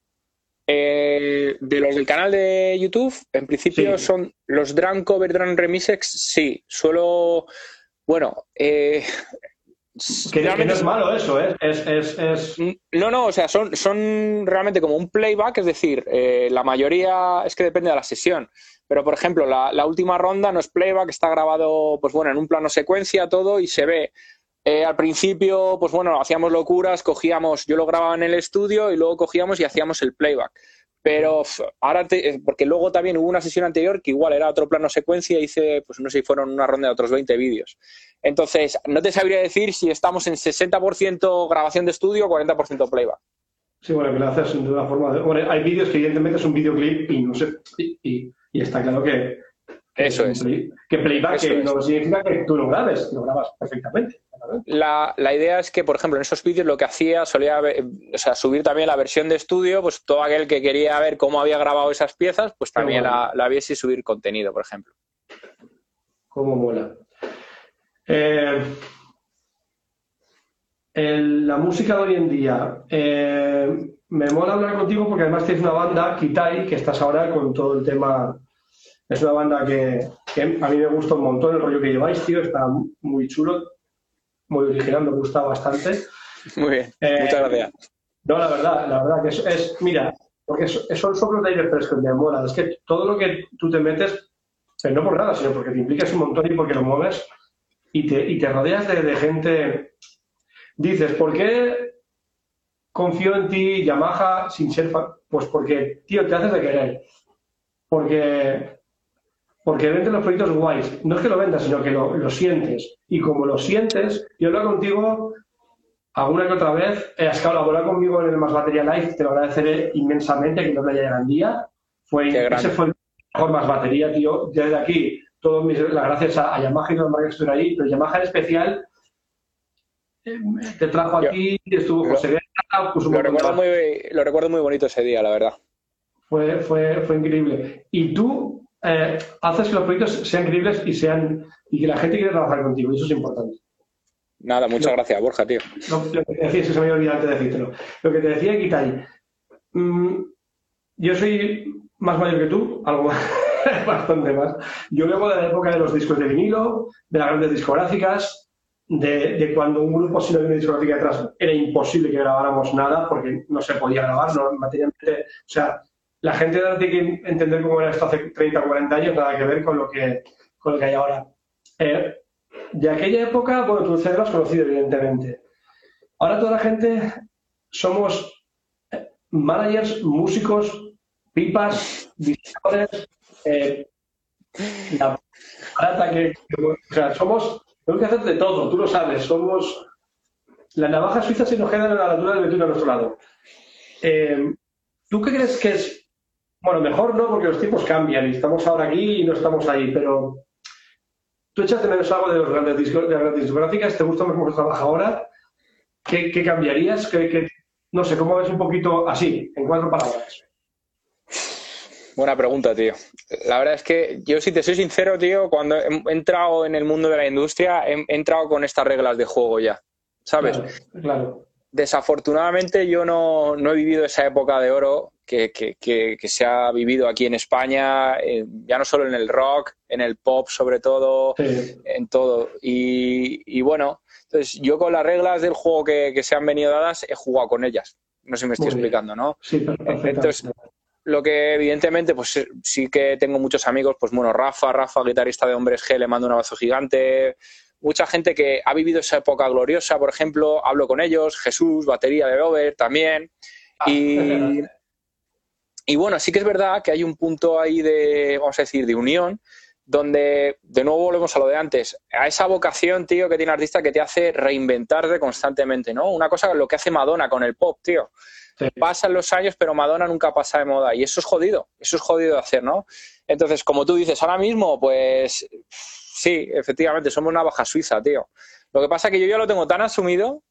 C: Eh, de los del canal de YouTube, en principio son los Drum Cover Drum Remixes, sí. Suelo, bueno, eh,
B: que, no es malo eso, ¿eh? Es, es, es,
C: No, no, o sea, son, son realmente como un playback, es decir, eh, la mayoría es que depende de la sesión. Pero, por ejemplo, la, última ronda no es playback, está grabado, pues bueno, en un plano secuencia todo y se ve eh, al principio, pues bueno, hacíamos locuras, cogíamos, yo lo grababa en el estudio y luego cogíamos y hacíamos el playback. Pero ahora, eh, porque luego también hubo una sesión anterior que igual era otro plano secuencia, hice, pues no sé si fueron una ronda de otros 20 vídeos. Entonces, no te sabría decir si estamos en 60% grabación de estudio o 40% playback.
B: Sí, bueno, que lo haces de una forma. Bueno, hay vídeos que evidentemente es un videoclip y no sé. Y, y está claro que.
C: Eso es.
B: que playback no significa que tú lo grabes, lo grabas perfectamente.
C: La, la, idea es que, por ejemplo, en esos vídeos lo que hacía solía o sea, subir también la versión de estudio, pues todo aquel que quería ver cómo había grabado esas piezas, pues también la, la viese y subir contenido, por ejemplo.
B: Cómo mola. Eh, la música de hoy en día. Eh, me mola hablar contigo porque además tienes una banda, Kitai, que estás ahora con todo el tema. Es una banda que, a mí me gusta un montón el rollo que lleváis, tío. Está muy chulo, muy original, me gusta bastante.
C: Muy bien, eh, muchas gracias.
B: No, la verdad, la verdad que es, mira, porque son soplos de aire fresco, me mola. Es que todo lo que tú te metes, pero no por nada, sino porque te implicas un montón y porque lo mueves y te, y te rodeas de, de gente Dices, ¿por qué confío en ti, Yamaha, sin ser fan? Pues porque, tío, te haces de querer. Porque, porque venden los proyectos guays. No es que lo vendas, sino que lo, sientes. Y como lo sientes, yo hablo contigo alguna que otra vez. Eh, has colaborado conmigo en el Más Batería Live, te lo agradeceré inmensamente, que no me haya día. Fue, ese fue el mejor Más Batería, tío. Desde aquí, todas mis, las gracias a, Yamaha y a los que estuvieron ahí, pero Yamaha en especial te trajo aquí, estuvo José Guerra,
C: lo, recuerdo muy, lo recuerdo muy bonito ese día, la verdad.
B: Fue, fue, fue increíble. Y tú eh, haces que los proyectos sean increíbles y sean y que la gente quiera trabajar contigo, y eso es importante.
C: Nada, muchas gracias, Borja, tío.
B: lo que te decía, se me había olvidado antes de decírtelo. Lo que te decía, Kitai, mm, yo soy más mayor que tú, algo bastante más. Yo vengo de la época de los discos de vinilo, de las grandes discográficas, de, cuando un grupo sin una discográfica detrás era imposible que grabáramos nada porque no se podía grabar, no, materialmente. O sea, la gente tiene que entender cómo era esto hace 30 o 40 años, nada que ver con lo que, con lo que hay ahora. Eh, de aquella época, bueno, tú lo has conocido, evidentemente. Ahora toda la gente somos eh, managers, músicos, pipas, diseñadores, eh, la que, o sea, somos tenemos que hacer de todo, tú lo sabes, somos... La navaja suiza se nos queda en la altura del betún a nuestro lado. Eh, ¿Tú qué crees que es...? Bueno, mejor no, porque los tiempos cambian y estamos ahora aquí y no estamos ahí, pero... ¿Tú echas de menos algo de, las grandes discográficas? ¿Te gusta más cómo trabaja ahora? ¿Qué, cambiarías? ¿Qué, no sé, ¿cómo ves un poquito así, en cuatro palabras?
C: Buena pregunta, tío. La verdad es que yo, si te soy sincero, tío, cuando he entrado en el mundo de la industria, he, entrado con estas reglas de juego ya, ¿sabes?
B: Claro.
C: Desafortunadamente yo no, he vivido esa época de oro que, se ha vivido aquí en España, eh, ya no solo en el rock, en el pop sobre todo, en todo. Y, bueno, entonces yo con las reglas del juego que, se han venido dadas he jugado con ellas. No sé si me estoy explicando, ¿no?
B: Sí, perfecto
C: lo que evidentemente, pues eh, sí que tengo muchos amigos, pues bueno, Rafa, Rafa, guitarrista de Hombres G, le mando un abrazo gigante. Mucha gente que ha vivido esa época gloriosa, por ejemplo, hablo con ellos, Jesús, batería de Robert también. Ah, y, y bueno, sí que es verdad que hay un punto ahí de, vamos a decir, de unión, donde de nuevo volvemos a lo de antes, a esa vocación, tío, que tiene artista que te hace reinventarte constantemente, ¿no? Una cosa lo que hace Madonna con el pop, tío. Pasan los años, pero Madonna nunca pasa de moda. Y eso es jodido, eso es jodido de hacer, ¿no? Entonces, como tú dices, ahora mismo, pues sí, efectivamente, somos una baja suiza, tío. Lo que pasa es que yo ya lo tengo tan asumido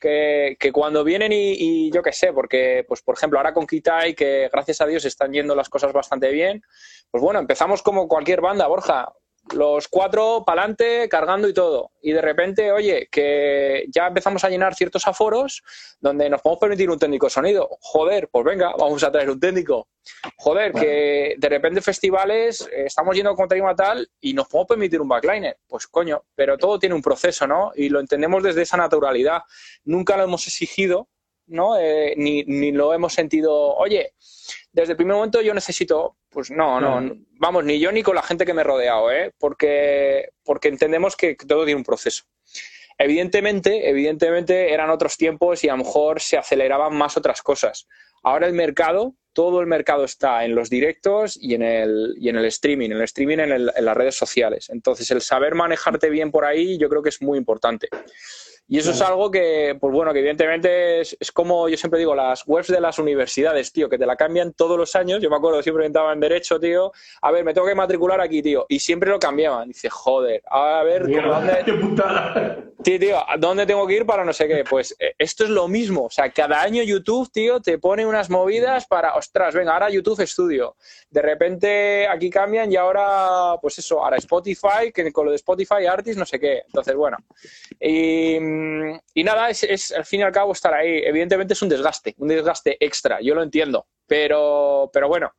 C: que, cuando vienen y, yo qué sé, porque, pues por ejemplo, ahora con Kitai, que gracias a Dios están yendo las cosas bastante bien, pues bueno, empezamos como cualquier banda, Borja los cuatro para adelante, cargando y todo. Y de repente, oye, que ya empezamos a llenar ciertos aforos donde nos podemos permitir un técnico de sonido. Joder, pues venga, vamos a traer un técnico. Joder, que de repente festivales eh, estamos yendo con tarima tal y nos podemos permitir un backliner. Pues coño, pero todo tiene un proceso, ¿no? Y lo entendemos desde esa naturalidad. Nunca lo hemos exigido, ¿no? Eh, ni, ni lo hemos sentido, oye, desde el primer momento yo necesito, pues no, no, vamos, ni yo ni con la gente que me he rodeado, ¿eh? porque, porque entendemos que todo tiene un proceso. Evidentemente, evidentemente eran otros tiempos y a lo mejor se aceleraban más otras cosas. Ahora el mercado, todo el mercado está en los directos y en el, y en el streaming, en el streaming en, en las redes sociales. Entonces, el saber manejarte bien por ahí yo creo que es muy importante. Y eso es algo que, pues bueno, que evidentemente es, como yo siempre digo, las webs de las universidades, tío, que te la cambian todos los años. Yo me acuerdo, siempre estaba en Derecho, tío. A ver, me tengo que matricular aquí, tío. Y siempre lo cambiaban. Dice, joder, a ver,
B: ¿dónde... ¡Qué putada!
C: Tío, ¿dónde tengo que ir para no sé qué? Pues eh, esto es lo mismo. O sea, cada año YouTube, tío, te pone unas movidas para, ostras, venga, ahora YouTube Studio. De repente aquí cambian y ahora, pues eso, ahora Spotify, que con lo de Spotify Artist, no sé qué. Entonces, bueno. Y y nada, es, al fin y al cabo estar ahí. Evidentemente es un desgaste, un desgaste extra, yo lo entiendo, pero, pero bueno,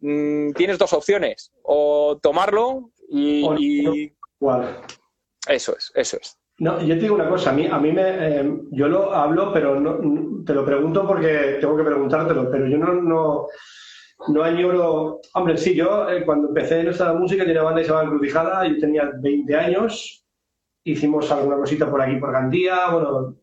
C: mm, tienes dos opciones, o tomarlo y... Eso es, eso es.
B: No, yo te digo una cosa, a mí, a mí me, eh, yo lo hablo, pero no, te lo pregunto porque tengo que preguntártelo, pero yo no, no, no añoro, hombre, sí, yo eh, cuando empecé en esta música tenía banda que se llamaba Encrucijada, yo tenía 20 años, hicimos alguna cosita por aquí, por Gandía, bueno,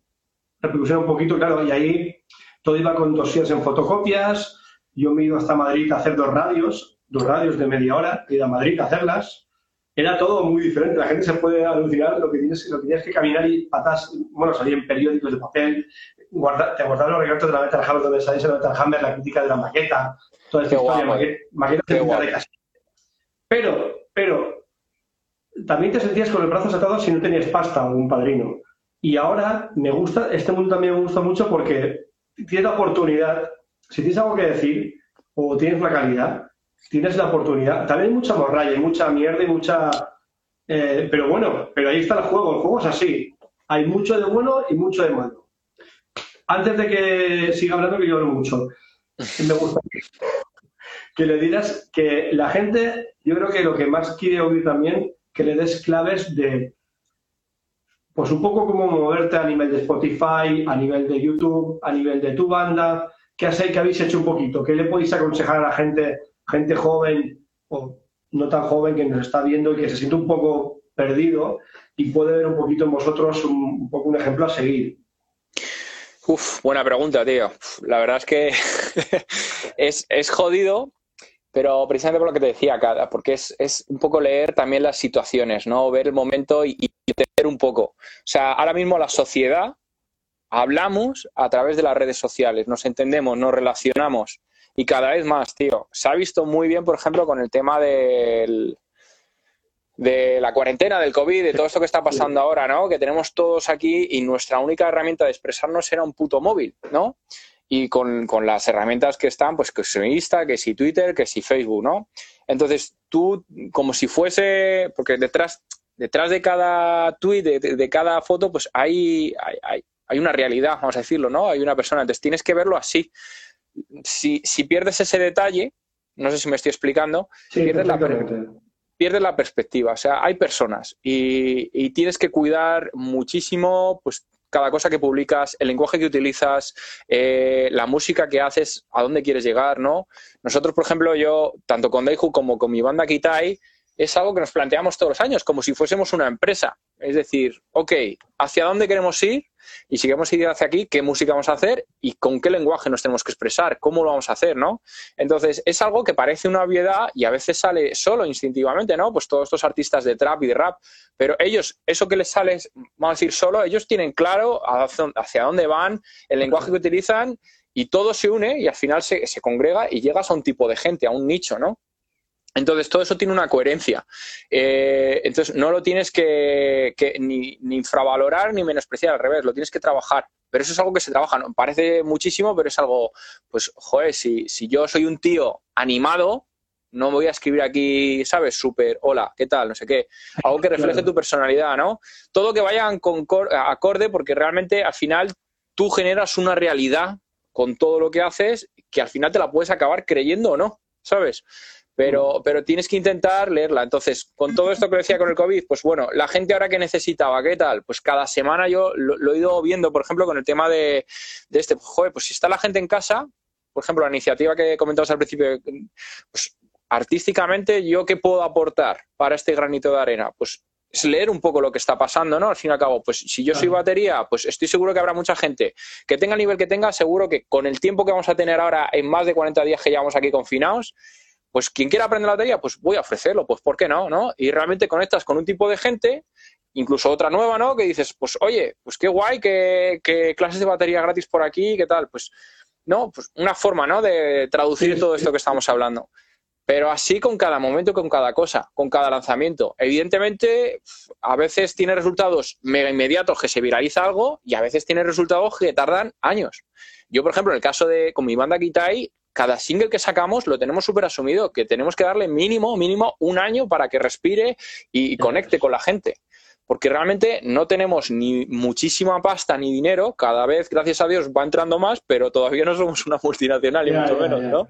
B: repercusión un poquito, claro, y ahí todo iba con dosieres en fotocopias, yo me iba hasta Madrid a hacer dos radios, dos radios de media hora, he ido a Madrid a hacerlas, era todo muy diferente, la gente se puede alucinar lo que tienes, lo que, tienes que caminar y patas, bueno, salían periódicos de papel, guarda, te guardaban los regalos de la Metal Hammer, donde salía Metal Hammer, la crítica de la maqueta, toda esta historia, maqueta, de casi. Pero, pero, también te sentías con los brazos atados si no tenías pasta o un padrino. Y ahora me gusta, este mundo también me gusta mucho porque tienes la oportunidad, si tienes algo que decir o tienes la calidad, tienes la oportunidad. También hay mucha morralla y mucha mierda y mucha... Eh, pero bueno, pero ahí está el juego, el juego es así. Hay mucho de bueno y mucho de malo. Antes de que siga hablando, que yo hablo mucho, me gusta que le digas que la gente, yo creo que lo que más quiere oír también que le des claves de, pues un poco cómo moverte a nivel de Spotify, a nivel de YouTube, a nivel de tu banda, qué hacéis, que habéis hecho un poquito, qué le podéis aconsejar a la gente, gente joven o no tan joven que nos está viendo y que se siente un poco perdido y puede ver un poquito en vosotros un, poco un ejemplo a seguir.
C: Uf, buena pregunta, tío. La verdad es que es, es jodido pero precisamente por lo que te decía, cada, porque es, es, un poco leer también las situaciones, ¿no? Ver el momento y, entender un poco. O sea, ahora mismo la sociedad hablamos a través de las redes sociales, nos entendemos, nos relacionamos y cada vez más, tío. Se ha visto muy bien, por ejemplo, con el tema del, de la cuarentena, del COVID, de todo esto que está pasando ahora, ¿no? Que tenemos todos aquí y nuestra única herramienta de expresarnos era un puto móvil, ¿no? Y con, con, las herramientas que están, pues que si Insta, que si Twitter, que si Facebook, ¿no? Entonces tú, como si fuese, porque detrás, detrás de cada tweet, de, de cada foto, pues hay, hay, hay, una realidad, vamos a decirlo, ¿no? Hay una persona, entonces tienes que verlo así. Si, si pierdes ese detalle, no sé si me estoy explicando, pierdes, la, pierdes la perspectiva. O sea, hay personas y, y tienes que cuidar muchísimo, pues cada cosa que publicas, el lenguaje que utilizas, eh, la música que haces, a dónde quieres llegar, ¿no? Nosotros, por ejemplo, yo, tanto con Daihu como con mi banda Kitai, es algo que nos planteamos todos los años, como si fuésemos una empresa. Es decir, ok, ¿hacia dónde queremos ir? Y si queremos ir hacia aquí, ¿qué música vamos a hacer? ¿Y con qué lenguaje nos tenemos que expresar? ¿Cómo lo vamos a hacer? ¿no? Entonces, es algo que parece una obviedad y a veces sale solo, instintivamente, ¿no? Pues todos estos artistas de trap y de rap, pero ellos, eso que les sale, vamos a decir, solo, ellos tienen claro hacia dónde van, el lenguaje que utilizan y todo se une y al final se, se congrega y llegas a un tipo de gente, a un nicho, ¿no? Entonces, todo eso tiene una coherencia. Eh, entonces, no lo tienes que, ni, infravalorar ni menospreciar, al revés, lo tienes que trabajar. Pero eso es algo que se trabaja, ¿no? parece muchísimo, pero es algo, pues, joder, si, si yo soy un tío animado, no voy a escribir aquí, ¿sabes? Súper, hola, ¿qué tal? No sé qué. Algo que refleje tu personalidad, ¿no? Todo que vaya acorde, porque realmente al final tú generas una realidad con todo lo que haces que al final te la puedes acabar creyendo o no, ¿sabes? Pero, pero tienes que intentar leerla. Entonces, con todo esto que decía con el COVID, pues bueno, la gente ahora que necesitaba, ¿qué tal? Pues cada semana yo lo, he ido viendo, por ejemplo, con el tema de, de este, joder, pues si está la gente en casa, por ejemplo, la iniciativa que comentabas al principio, pues artísticamente, ¿yo qué puedo aportar para este granito de arena? Pues es leer un poco lo que está pasando, ¿no? Al fin y al cabo, pues si yo soy batería, pues estoy seguro que habrá mucha gente que tenga el nivel que tenga, seguro que con el tiempo que vamos a tener ahora en más de 40 días que llevamos aquí confinados, pues quien quiera aprender la batería, pues voy a ofrecerlo, pues ¿por qué no? ¿no? Y realmente conectas con un tipo de gente, incluso otra nueva, ¿no? Que dices, pues oye, pues qué guay, que, clases de batería gratis por aquí, ¿qué tal? Pues, no, pues una forma, ¿no? De traducir todo esto que estamos hablando. Pero así con cada momento, con cada cosa, con cada lanzamiento. Evidentemente, a veces tiene resultados mega inmediatos que se viraliza algo y a veces tiene resultados que tardan años. Yo, por ejemplo, en el caso de con mi banda Kitai, cada single que sacamos lo tenemos súper asumido, que tenemos que darle mínimo, mínimo un año para que respire y conecte con la gente. Porque realmente no tenemos ni muchísima pasta ni dinero, cada vez, gracias a Dios, va entrando más, pero todavía no somos una multinacional, y mucho menos, ¿no?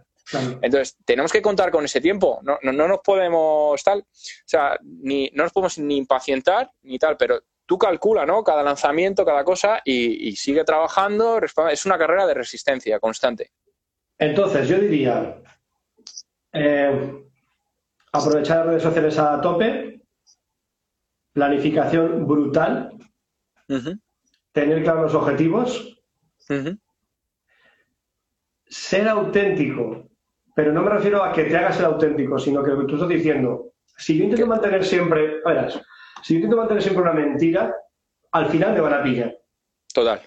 C: Entonces, tenemos que contar con ese tiempo. No, no, nos podemos tal, o sea, ni, no nos podemos ni impacientar ni tal, pero tú calcula, ¿no? Cada lanzamiento, cada cosa y, sigue trabajando. Es una carrera de resistencia constante.
B: Entonces, yo diría eh, aprovechar las redes sociales a tope, planificación brutal, tener claros los objetivos, ser auténtico pero no me refiero a que te hagas el auténtico, sino que lo que tú estás diciendo, si yo intento mantener siempre, verás, si yo intento mantener siempre una mentira, al final me van a pillar.
C: Total.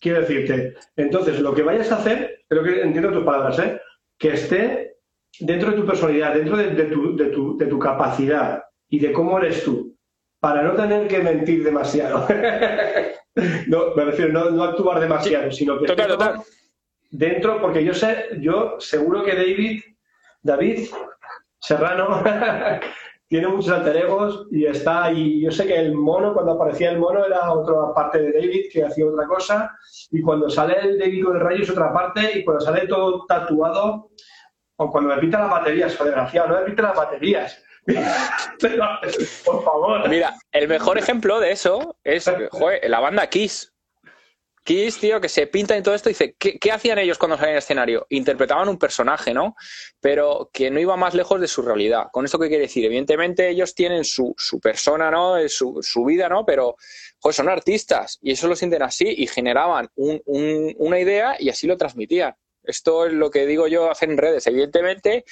B: Quiero decirte, entonces lo que vayas a hacer, creo que entiendo tus palabras, ¿eh? que esté dentro de tu personalidad, dentro de, tu, de, tu, capacidad y de cómo eres tú, para no tener que mentir demasiado. no, me refiero, no, no actuar demasiado, sino que...
C: Total, total
B: dentro, porque yo sé, yo seguro que David, David Serrano, tiene muchos alter egos y está ahí. Yo sé que el mono, cuando aparecía el mono, era otra parte de David que hacía otra cosa, y cuando sale el David con el rayo es otra parte, y cuando sale todo tatuado, o cuando me pinta las baterías, desgraciado, no me pinta las baterías. por favor.
C: Mira, el mejor ejemplo de eso es la banda Kiss. Kiss, tío, que se pinta en todo esto, dice, ¿qué, hacían ellos cuando salían al escenario? Interpretaban un personaje, ¿no? Pero que no iba más lejos de su realidad. ¿Con esto qué quiere decir? Evidentemente ellos tienen su, persona, ¿no? Su, su vida, ¿no? Pero, pues son artistas y eso lo sienten así y generaban una idea y así lo transmitían. Esto es lo que digo yo hacer en redes. Evidentemente,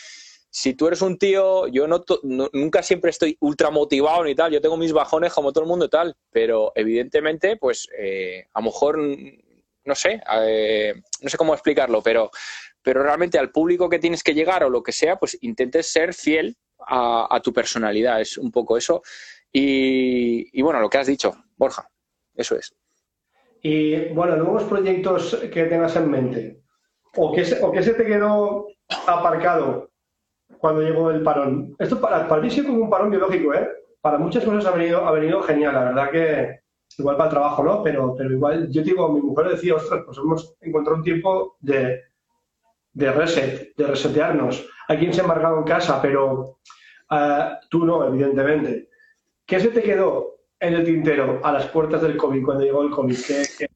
C: si tú eres un tío, yo no, nunca siempre estoy ultra motivado ni tal, yo tengo mis bajones como todo el mundo y tal, pero evidentemente, pues eh, a lo mejor, no sé, eh, no sé cómo explicarlo, pero, pero realmente al público que tienes que llegar o lo que sea, pues intentes ser fiel a, tu personalidad, es un poco eso. Y, bueno, lo que has dicho, Borja, eso es.
B: Y bueno, nuevos proyectos que tengas en mente, o que o que se te quedó aparcado cuando llegó el parón. Esto para, para mí sí como un parón biológico, ¿eh? Para muchas cosas ha venido, ha venido genial, la verdad que igual para el trabajo, ¿no? Pero, pero igual, yo digo, mi mujer decía, ostras, pues hemos encontrado un tiempo de, de reset, de resetearnos. Hay quien se ha embarcado en casa, pero uh, tú no, evidentemente. ¿Qué se te quedó en el tintero a las puertas del COVID cuando llegó el COVID? ¿Qué,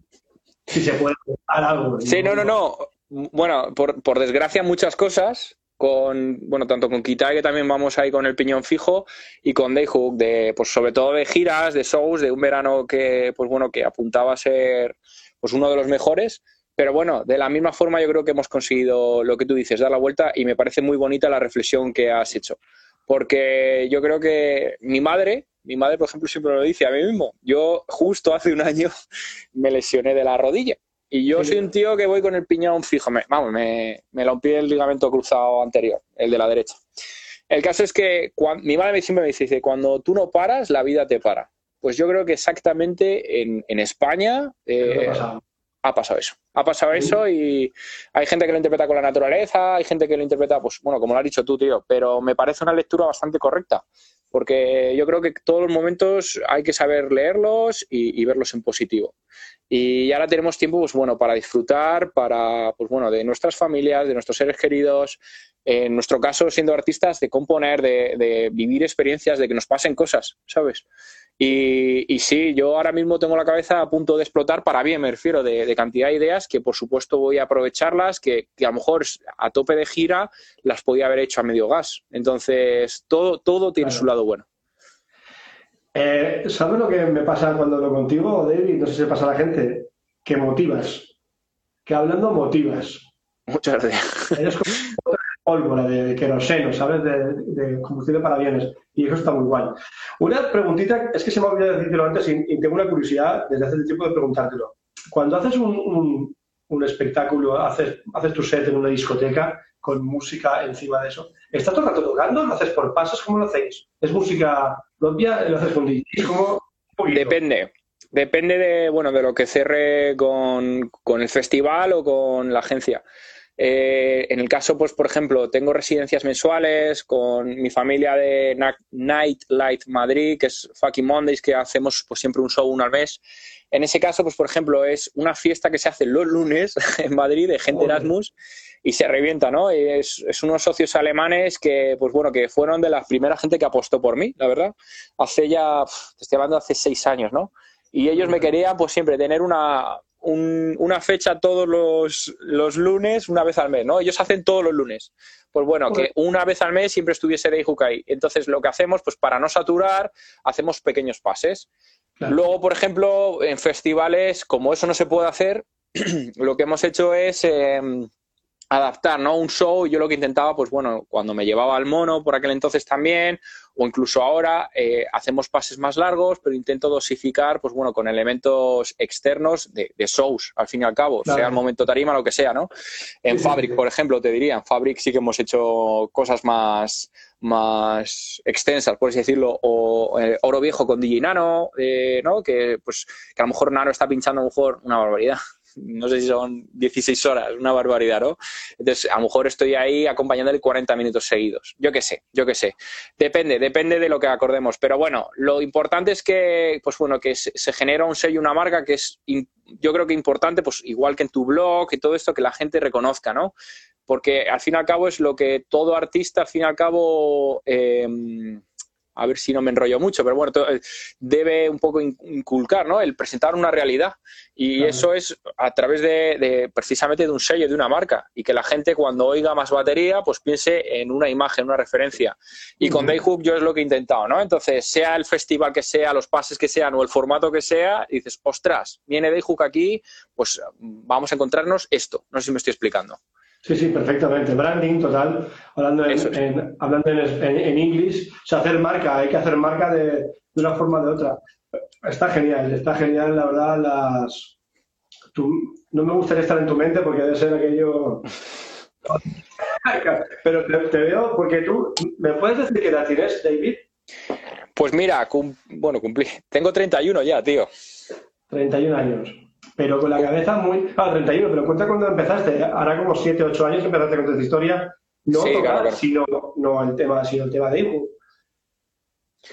B: si se puede algo.
C: Sí, no, no, no. Bueno, por, por desgracia muchas cosas, con, bueno, tanto con Kitai, que también vamos ahí con el piñón fijo, y con Dayhook, de, pues sobre todo de giras, de shows, de un verano que, pues bueno, que apuntaba a ser pues uno de los mejores. Pero bueno, de la misma forma yo creo que hemos conseguido lo que tú dices, dar la vuelta, y me parece muy bonita la reflexión que has hecho. Porque yo creo que mi madre, mi madre, por ejemplo, siempre lo dice a mí mismo. Yo justo hace un año me lesioné de la rodilla y yo soy un tío que voy con el piñón fijo. Me, vamos, me, me rompí el ligamento cruzado anterior, el de la derecha. El caso es que mi madre siempre me dice, cuando tú no paras, la vida te para. Pues yo creo que exactamente en, en España eh, ha pasado eso. Ha pasado eso y hay gente que lo interpreta con la naturaleza, hay gente que lo interpreta, pues bueno, como lo has dicho tú, tío, pero me parece una lectura bastante correcta, porque yo creo que todos los momentos hay que saber leerlos y verlos en positivo. Y ahora tenemos tiempo, pues bueno, para disfrutar, para, pues bueno, de nuestras familias, de nuestros seres queridos, en nuestro caso, siendo artistas, de componer, de, vivir experiencias, de que nos pasen cosas, ¿sabes? Y, y, sí, yo ahora mismo tengo la cabeza a punto de explotar para bien, me refiero, de, cantidad de ideas que por supuesto voy a aprovecharlas, que, a lo mejor a tope de gira las podía haber hecho a medio gas. Entonces, todo, todo tiene su lado bueno.
B: Eh, ¿Sabes lo que me pasa cuando hablo contigo, David? No sé si pasa a la gente. Que motivas. Que hablando motivas.
C: Muchas gracias.
B: Eres como pólvora de, queroseno, ¿sabes? De, combustible para aviones. Y eso está muy guay. Una preguntita, es que se me ha olvidado decirlo antes y, tengo una curiosidad desde hace tiempo de preguntártelo. Cuando haces un, un, espectáculo, haces, haces tu set en una discoteca con música encima de eso, ¿estás todo el rato tocando? ¿Lo haces por pasos? ¿Cómo lo hacéis? ¿Es música propia? ¿Lo haces con DJ?
C: Depende. Depende de, bueno, de lo que cerre con, con el festival o con la agencia. Eh, en el caso, pues, por ejemplo, tengo residencias mensuales con mi familia de Night Light Madrid, que es Fucking Mondays, que hacemos pues, siempre un show uno al mes. En ese caso, pues, por ejemplo, es una fiesta que se hace los lunes en Madrid de gente Erasmus y se revienta, ¿no? Es, es, unos socios alemanes que, pues bueno, que fueron de la primera gente que apostó por mí, la verdad. Hace ya, te estoy hablando hace seis años, ¿no? Y ellos me querían, pues siempre tener una, una fecha todos los, los, lunes, una vez al mes, ¿no? Ellos hacen todos los lunes. Pues bueno, que una vez al mes siempre estuviese de ahí. Entonces, lo que hacemos, pues para no saturar, hacemos pequeños pases. Luego, por ejemplo, en festivales, como eso no se puede hacer, lo que hemos hecho es em, adaptar, ¿no? Un show, yo lo que intentaba, pues bueno, cuando me llevaba al mono, por aquel entonces también, o incluso ahora, eh, hacemos pases más largos, pero intento dosificar, pues bueno, con elementos externos de, shows, al fin y al cabo, sea el momento tarima, lo que sea, ¿no? En Fabric, por ejemplo, te diría, en Fabric sí que hemos hecho cosas más, más extensas, por así decirlo, o eh, Oro Viejo con DJ Nano, eh, ¿no? Que, pues, que a lo mejor Nano está pinchando a lo mejor una barbaridad no sé si son 16 horas, una barbaridad, ¿no? Entonces, a lo mejor estoy ahí acompañándole 40 minutos seguidos. Yo qué sé, yo qué sé. Depende, depende de lo que acordemos. Pero bueno, lo importante es que, pues bueno, que se, genera un sello, una marca que es, yo creo que importante, pues igual que en tu blog y todo esto, que la gente reconozca, ¿no? Porque al fin y al cabo es lo que todo artista, al fin y al cabo, eh, a ver si no me enrollo mucho, pero bueno, eh, debe un poco inculcar, ¿no? El presentar una realidad. Y eso es a través de, precisamente de un sello, de una marca. Y que la gente cuando oiga más batería, pues piense en una imagen, una referencia. Y con Dayhook yo es lo que he intentado, ¿no? Entonces, sea el festival que sea, los pases que sean o el formato que sea, dices, ostras, viene Dayhook aquí, pues vamos a encontrarnos esto. No sé si me estoy explicando.
B: Sí, sí, perfectamente. Branding total, hablando en, hablando en, inglés. O sea, hacer marca, hay que hacer marca de, una forma o de otra. Está genial, está genial, la verdad, las... no me gustaría estar en tu mente porque debe ser aquello... Pero te, veo, porque tú, ¿me puedes decir qué edad tienes, David?
C: Pues mira, bueno, cumplí. Tengo 31 ya, tío.
B: 31 años pero con la cabeza muy... Ah, 31, pero cuenta cuando empezaste, ahora como 7, 8 años empezaste con esta historia, no tocar, Sino, no el tema, sino el tema de hijo.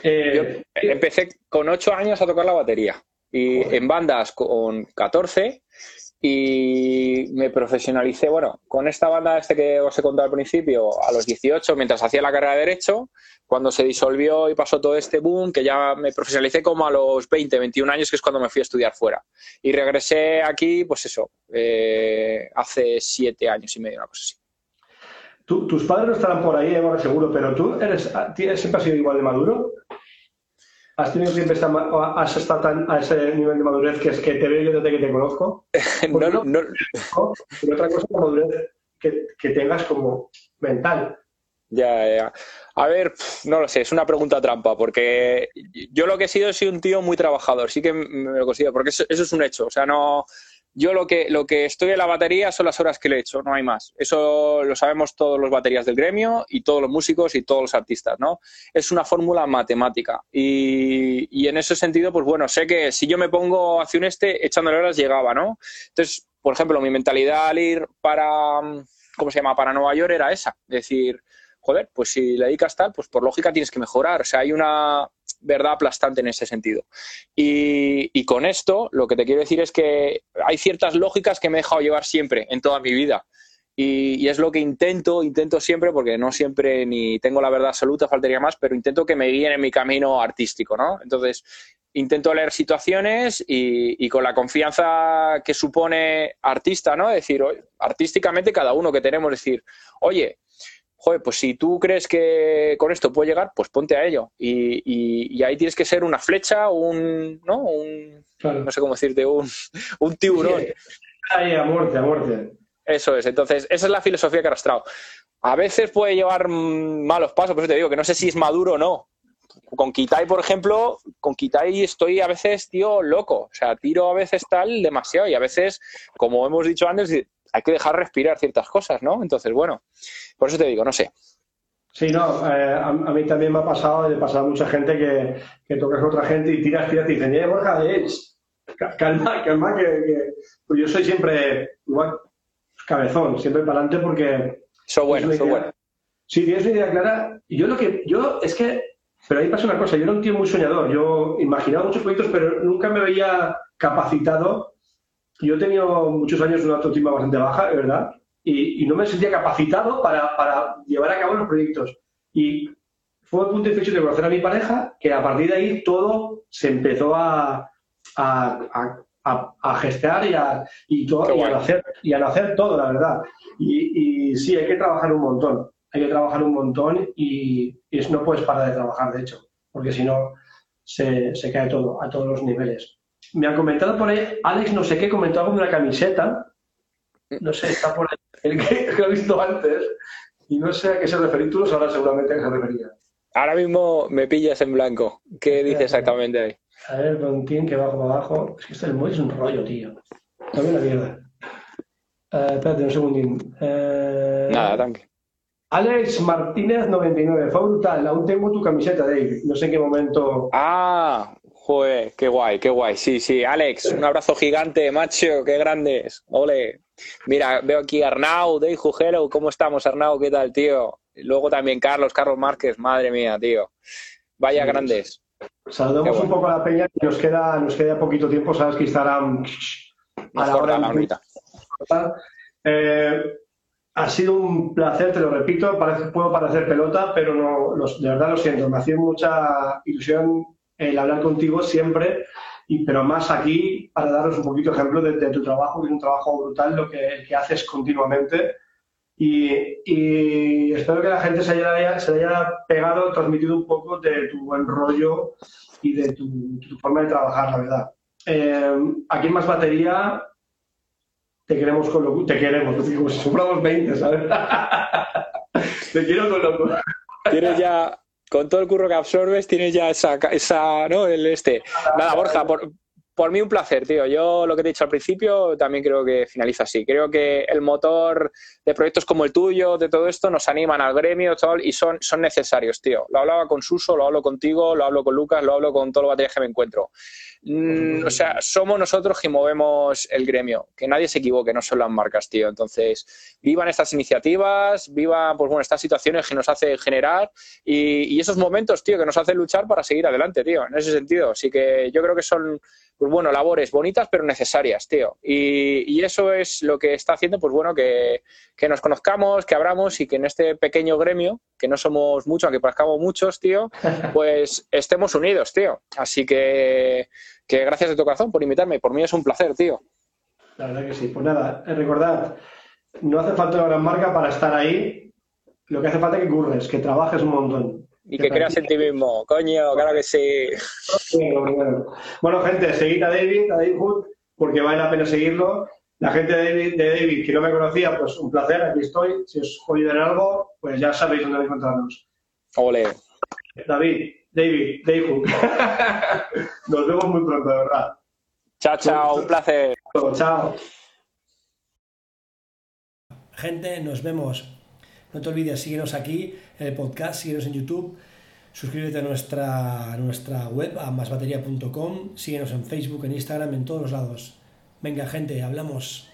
C: Eh, empecé con 8 años a tocar la batería y en bandas con 14 y me profesionalicé, bueno, con esta banda este que os he contado al principio, a los 18, mientras hacía la carrera de Derecho, cuando se disolvió y pasó todo este boom, que ya me profesionalicé como a los 20, 21 años, que es cuando me fui a estudiar fuera. Y regresé aquí, pues eso, eh, hace 7 años y medio, una cosa así.
B: tus padres no estarán por ahí, ahora seguro, pero tú eres, siempre has sido igual de maduro. ¿Has tenido siempre has estado tan a ese nivel de madurez que es que te veo yo desde que te conozco?
C: no, no, no.
B: Pero otra cosa es la madurez que, que tengas como mental.
C: Ya, ya. A ver, no lo sé, es una pregunta trampa, porque yo lo que he sido he sido un tío muy trabajador, sí que me lo considero, porque eso, es un hecho. O sea, no. Yo lo que, lo que estoy en la batería son las horas que le he hecho, no hay más. Eso lo sabemos todos los baterías del gremio y todos los músicos y todos los artistas, ¿no? Es una fórmula matemática. Y, y en ese sentido, pues bueno, sé que si yo me pongo hacia un este, echándole horas llegaba, ¿no? Entonces, por ejemplo, mi mentalidad al ir para, ¿cómo se llama? Para Nueva York era esa. Es decir, joder, pues si le dedicas tal, pues por lógica tienes que mejorar. O sea, hay una verdad aplastante en ese sentido. Y, con esto, lo que te quiero decir es que hay ciertas lógicas que me he dejado llevar siempre, en toda mi vida. Y, es lo que intento, intento siempre, porque no siempre ni tengo la verdad absoluta, faltaría más, pero intento que me guíen en mi camino artístico, ¿no? Entonces, intento leer situaciones y, y, con la confianza que supone artista, ¿no? Decir, artísticamente cada uno que tenemos, decir, oye, joder, pues si tú crees que con esto puede llegar, pues ponte a ello. Y, ahí tienes que ser una flecha, un, ¿no? Un, no sé cómo decirte, un, un tiburón.
B: Ahí, a muerte, a muerte.
C: Eso es, entonces, esa es la filosofía que ha arrastrado. A veces puede llevar malos pasos, por eso te digo que no sé si es maduro o no. Con Kitai, por ejemplo, con Kitai estoy a veces, tío, loco. O sea, tiro a veces tal demasiado y a veces, como hemos dicho antes, hay que dejar respirar ciertas cosas, ¿no? Entonces, bueno, por eso te digo, no sé.
B: Sí, no, eh, a, mí también me ha pasado, le pasa a mucha gente que, que tocas a otra gente y tiras, tiras y dicen, eh, Borja, eh, calma, calma, que, pues yo soy siempre igual cabezón, siempre para adelante porque...
C: Eso bueno, eso bueno.
B: Sí, tienes una idea clara. Yo lo que, yo, es que, pero ahí pasa una cosa, yo era un tío muy soñador, yo imaginaba muchos proyectos, pero nunca me veía capacitado. Yo he tenido muchos años una autoestima bastante baja, ¿verdad? y, no me sentía capacitado para, para, llevar a cabo los proyectos. Y fue el punto de fecha de conocer a mi pareja que a partir de ahí todo se empezó a, a, a, a gestar y a, y, todo, y, a hacer, y a hacer todo, la verdad. Y, y, sí, hay que trabajar un montón. Hay que trabajar un montón y, y no puedes parar de trabajar, de hecho, porque si no se, se cae todo, a todos los niveles. Me han comentado por ahí, Alex, no sé qué, comentó algo de una camiseta. No sé, está por ahí el que, lo he visto antes y no sé a qué se refería. Tú lo sabrás seguramente a qué se refería.
C: Ahora mismo me pillas en blanco. ¿Qué dice exactamente ahí?
B: A ver, con quién que bajo para abajo. Es que este móvil es un rollo, tío. También la mierda. Eh, espérate un segundín. Eh,
C: Nada, tanque.
B: Alex Martínez 99. Fue brutal. Aún tengo tu camiseta, David. No sé en qué momento.
C: Ah, joder, qué guay, qué guay. Sí, sí. Alex, un abrazo gigante, macho. Qué grandes. Ole. Mira, veo aquí a Arnau, Dave Jujero, ¿cómo estamos, Arnau? ¿Qué tal, tío? Luego también Carlos, Carlos Márquez, madre mía, tío. Vaya grandes.
B: Saludamos un poco a la peña, que nos queda, nos queda poquito tiempo, sabes que Instagram
C: a la hora
B: la eh, ha sido un placer, te lo repito, parece, puedo parecer pelota, pero no, de verdad lo siento, me hacía mucha ilusión el hablar contigo siempre y, pero más aquí para daros un poquito ejemplo de, tu trabajo, que es un trabajo brutal lo que, que haces continuamente. Y, espero que la gente se haya, se haya pegado, transmitido un poco de tu buen rollo y de tu, forma de trabajar, la verdad. Eh, aquí en Más Batería te queremos con lo te queremos, como si sombramos 20, ¿sabes? te quiero con loco.
C: Tienes ya, con todo el curro que absorbes, tienes ya esa, esa ¿no? El este. Nada, Borja, por, por mí un placer, tío. Yo lo que te he dicho al principio también creo que finaliza así. Creo que el motor de proyectos como el tuyo, de todo esto, nos animan al gremio y son, son necesarios, tío. Lo hablaba con Suso, lo hablo contigo, lo hablo con Lucas, lo hablo con todos los baterías que me encuentro. Mm, o sea, somos nosotros que movemos el gremio. Que nadie se equivoque, no son las marcas, tío. Entonces, vivan estas iniciativas, vivan pues, bueno, estas situaciones que nos hace generar y, y esos momentos, tío, que nos hacen luchar para seguir adelante, tío. En ese sentido. Así que yo creo que son pues bueno, labores bonitas pero necesarias, tío. Y, eso es lo que está haciendo, pues bueno, que, nos conozcamos, que abramos y que en este pequeño gremio, que no somos muchos, aunque parezcamos muchos, tío, pues estemos unidos, tío. Así que, que gracias de tu corazón por invitarme. Por mí es un placer, tío.
B: La verdad que sí. Pues nada, eh, recordad, no hace falta una gran marca para estar ahí. Lo que hace falta es que curres, que trabajes un montón.
C: Y que creas en ti mismo, coño, claro que sí.
B: Bueno, gente, seguid a David, a David Hood, porque vale la pena seguirlo. La gente de David, que no me conocía, pues un placer, aquí estoy. Si os jodido en algo, pues ya sabéis dónde encontrarnos.
C: Ole.
B: David, David, David. Nos vemos muy pronto, de verdad.
C: Chao, chao, un placer.
B: Chao.
A: Gente, nos vemos no te olvides, síguenos aquí en el podcast, síguenos en YouTube, suscríbete a nuestra, nuestra web, a masbatería.com, síguenos en Facebook, en Instagram, en todos los lados. Venga, gente, hablamos.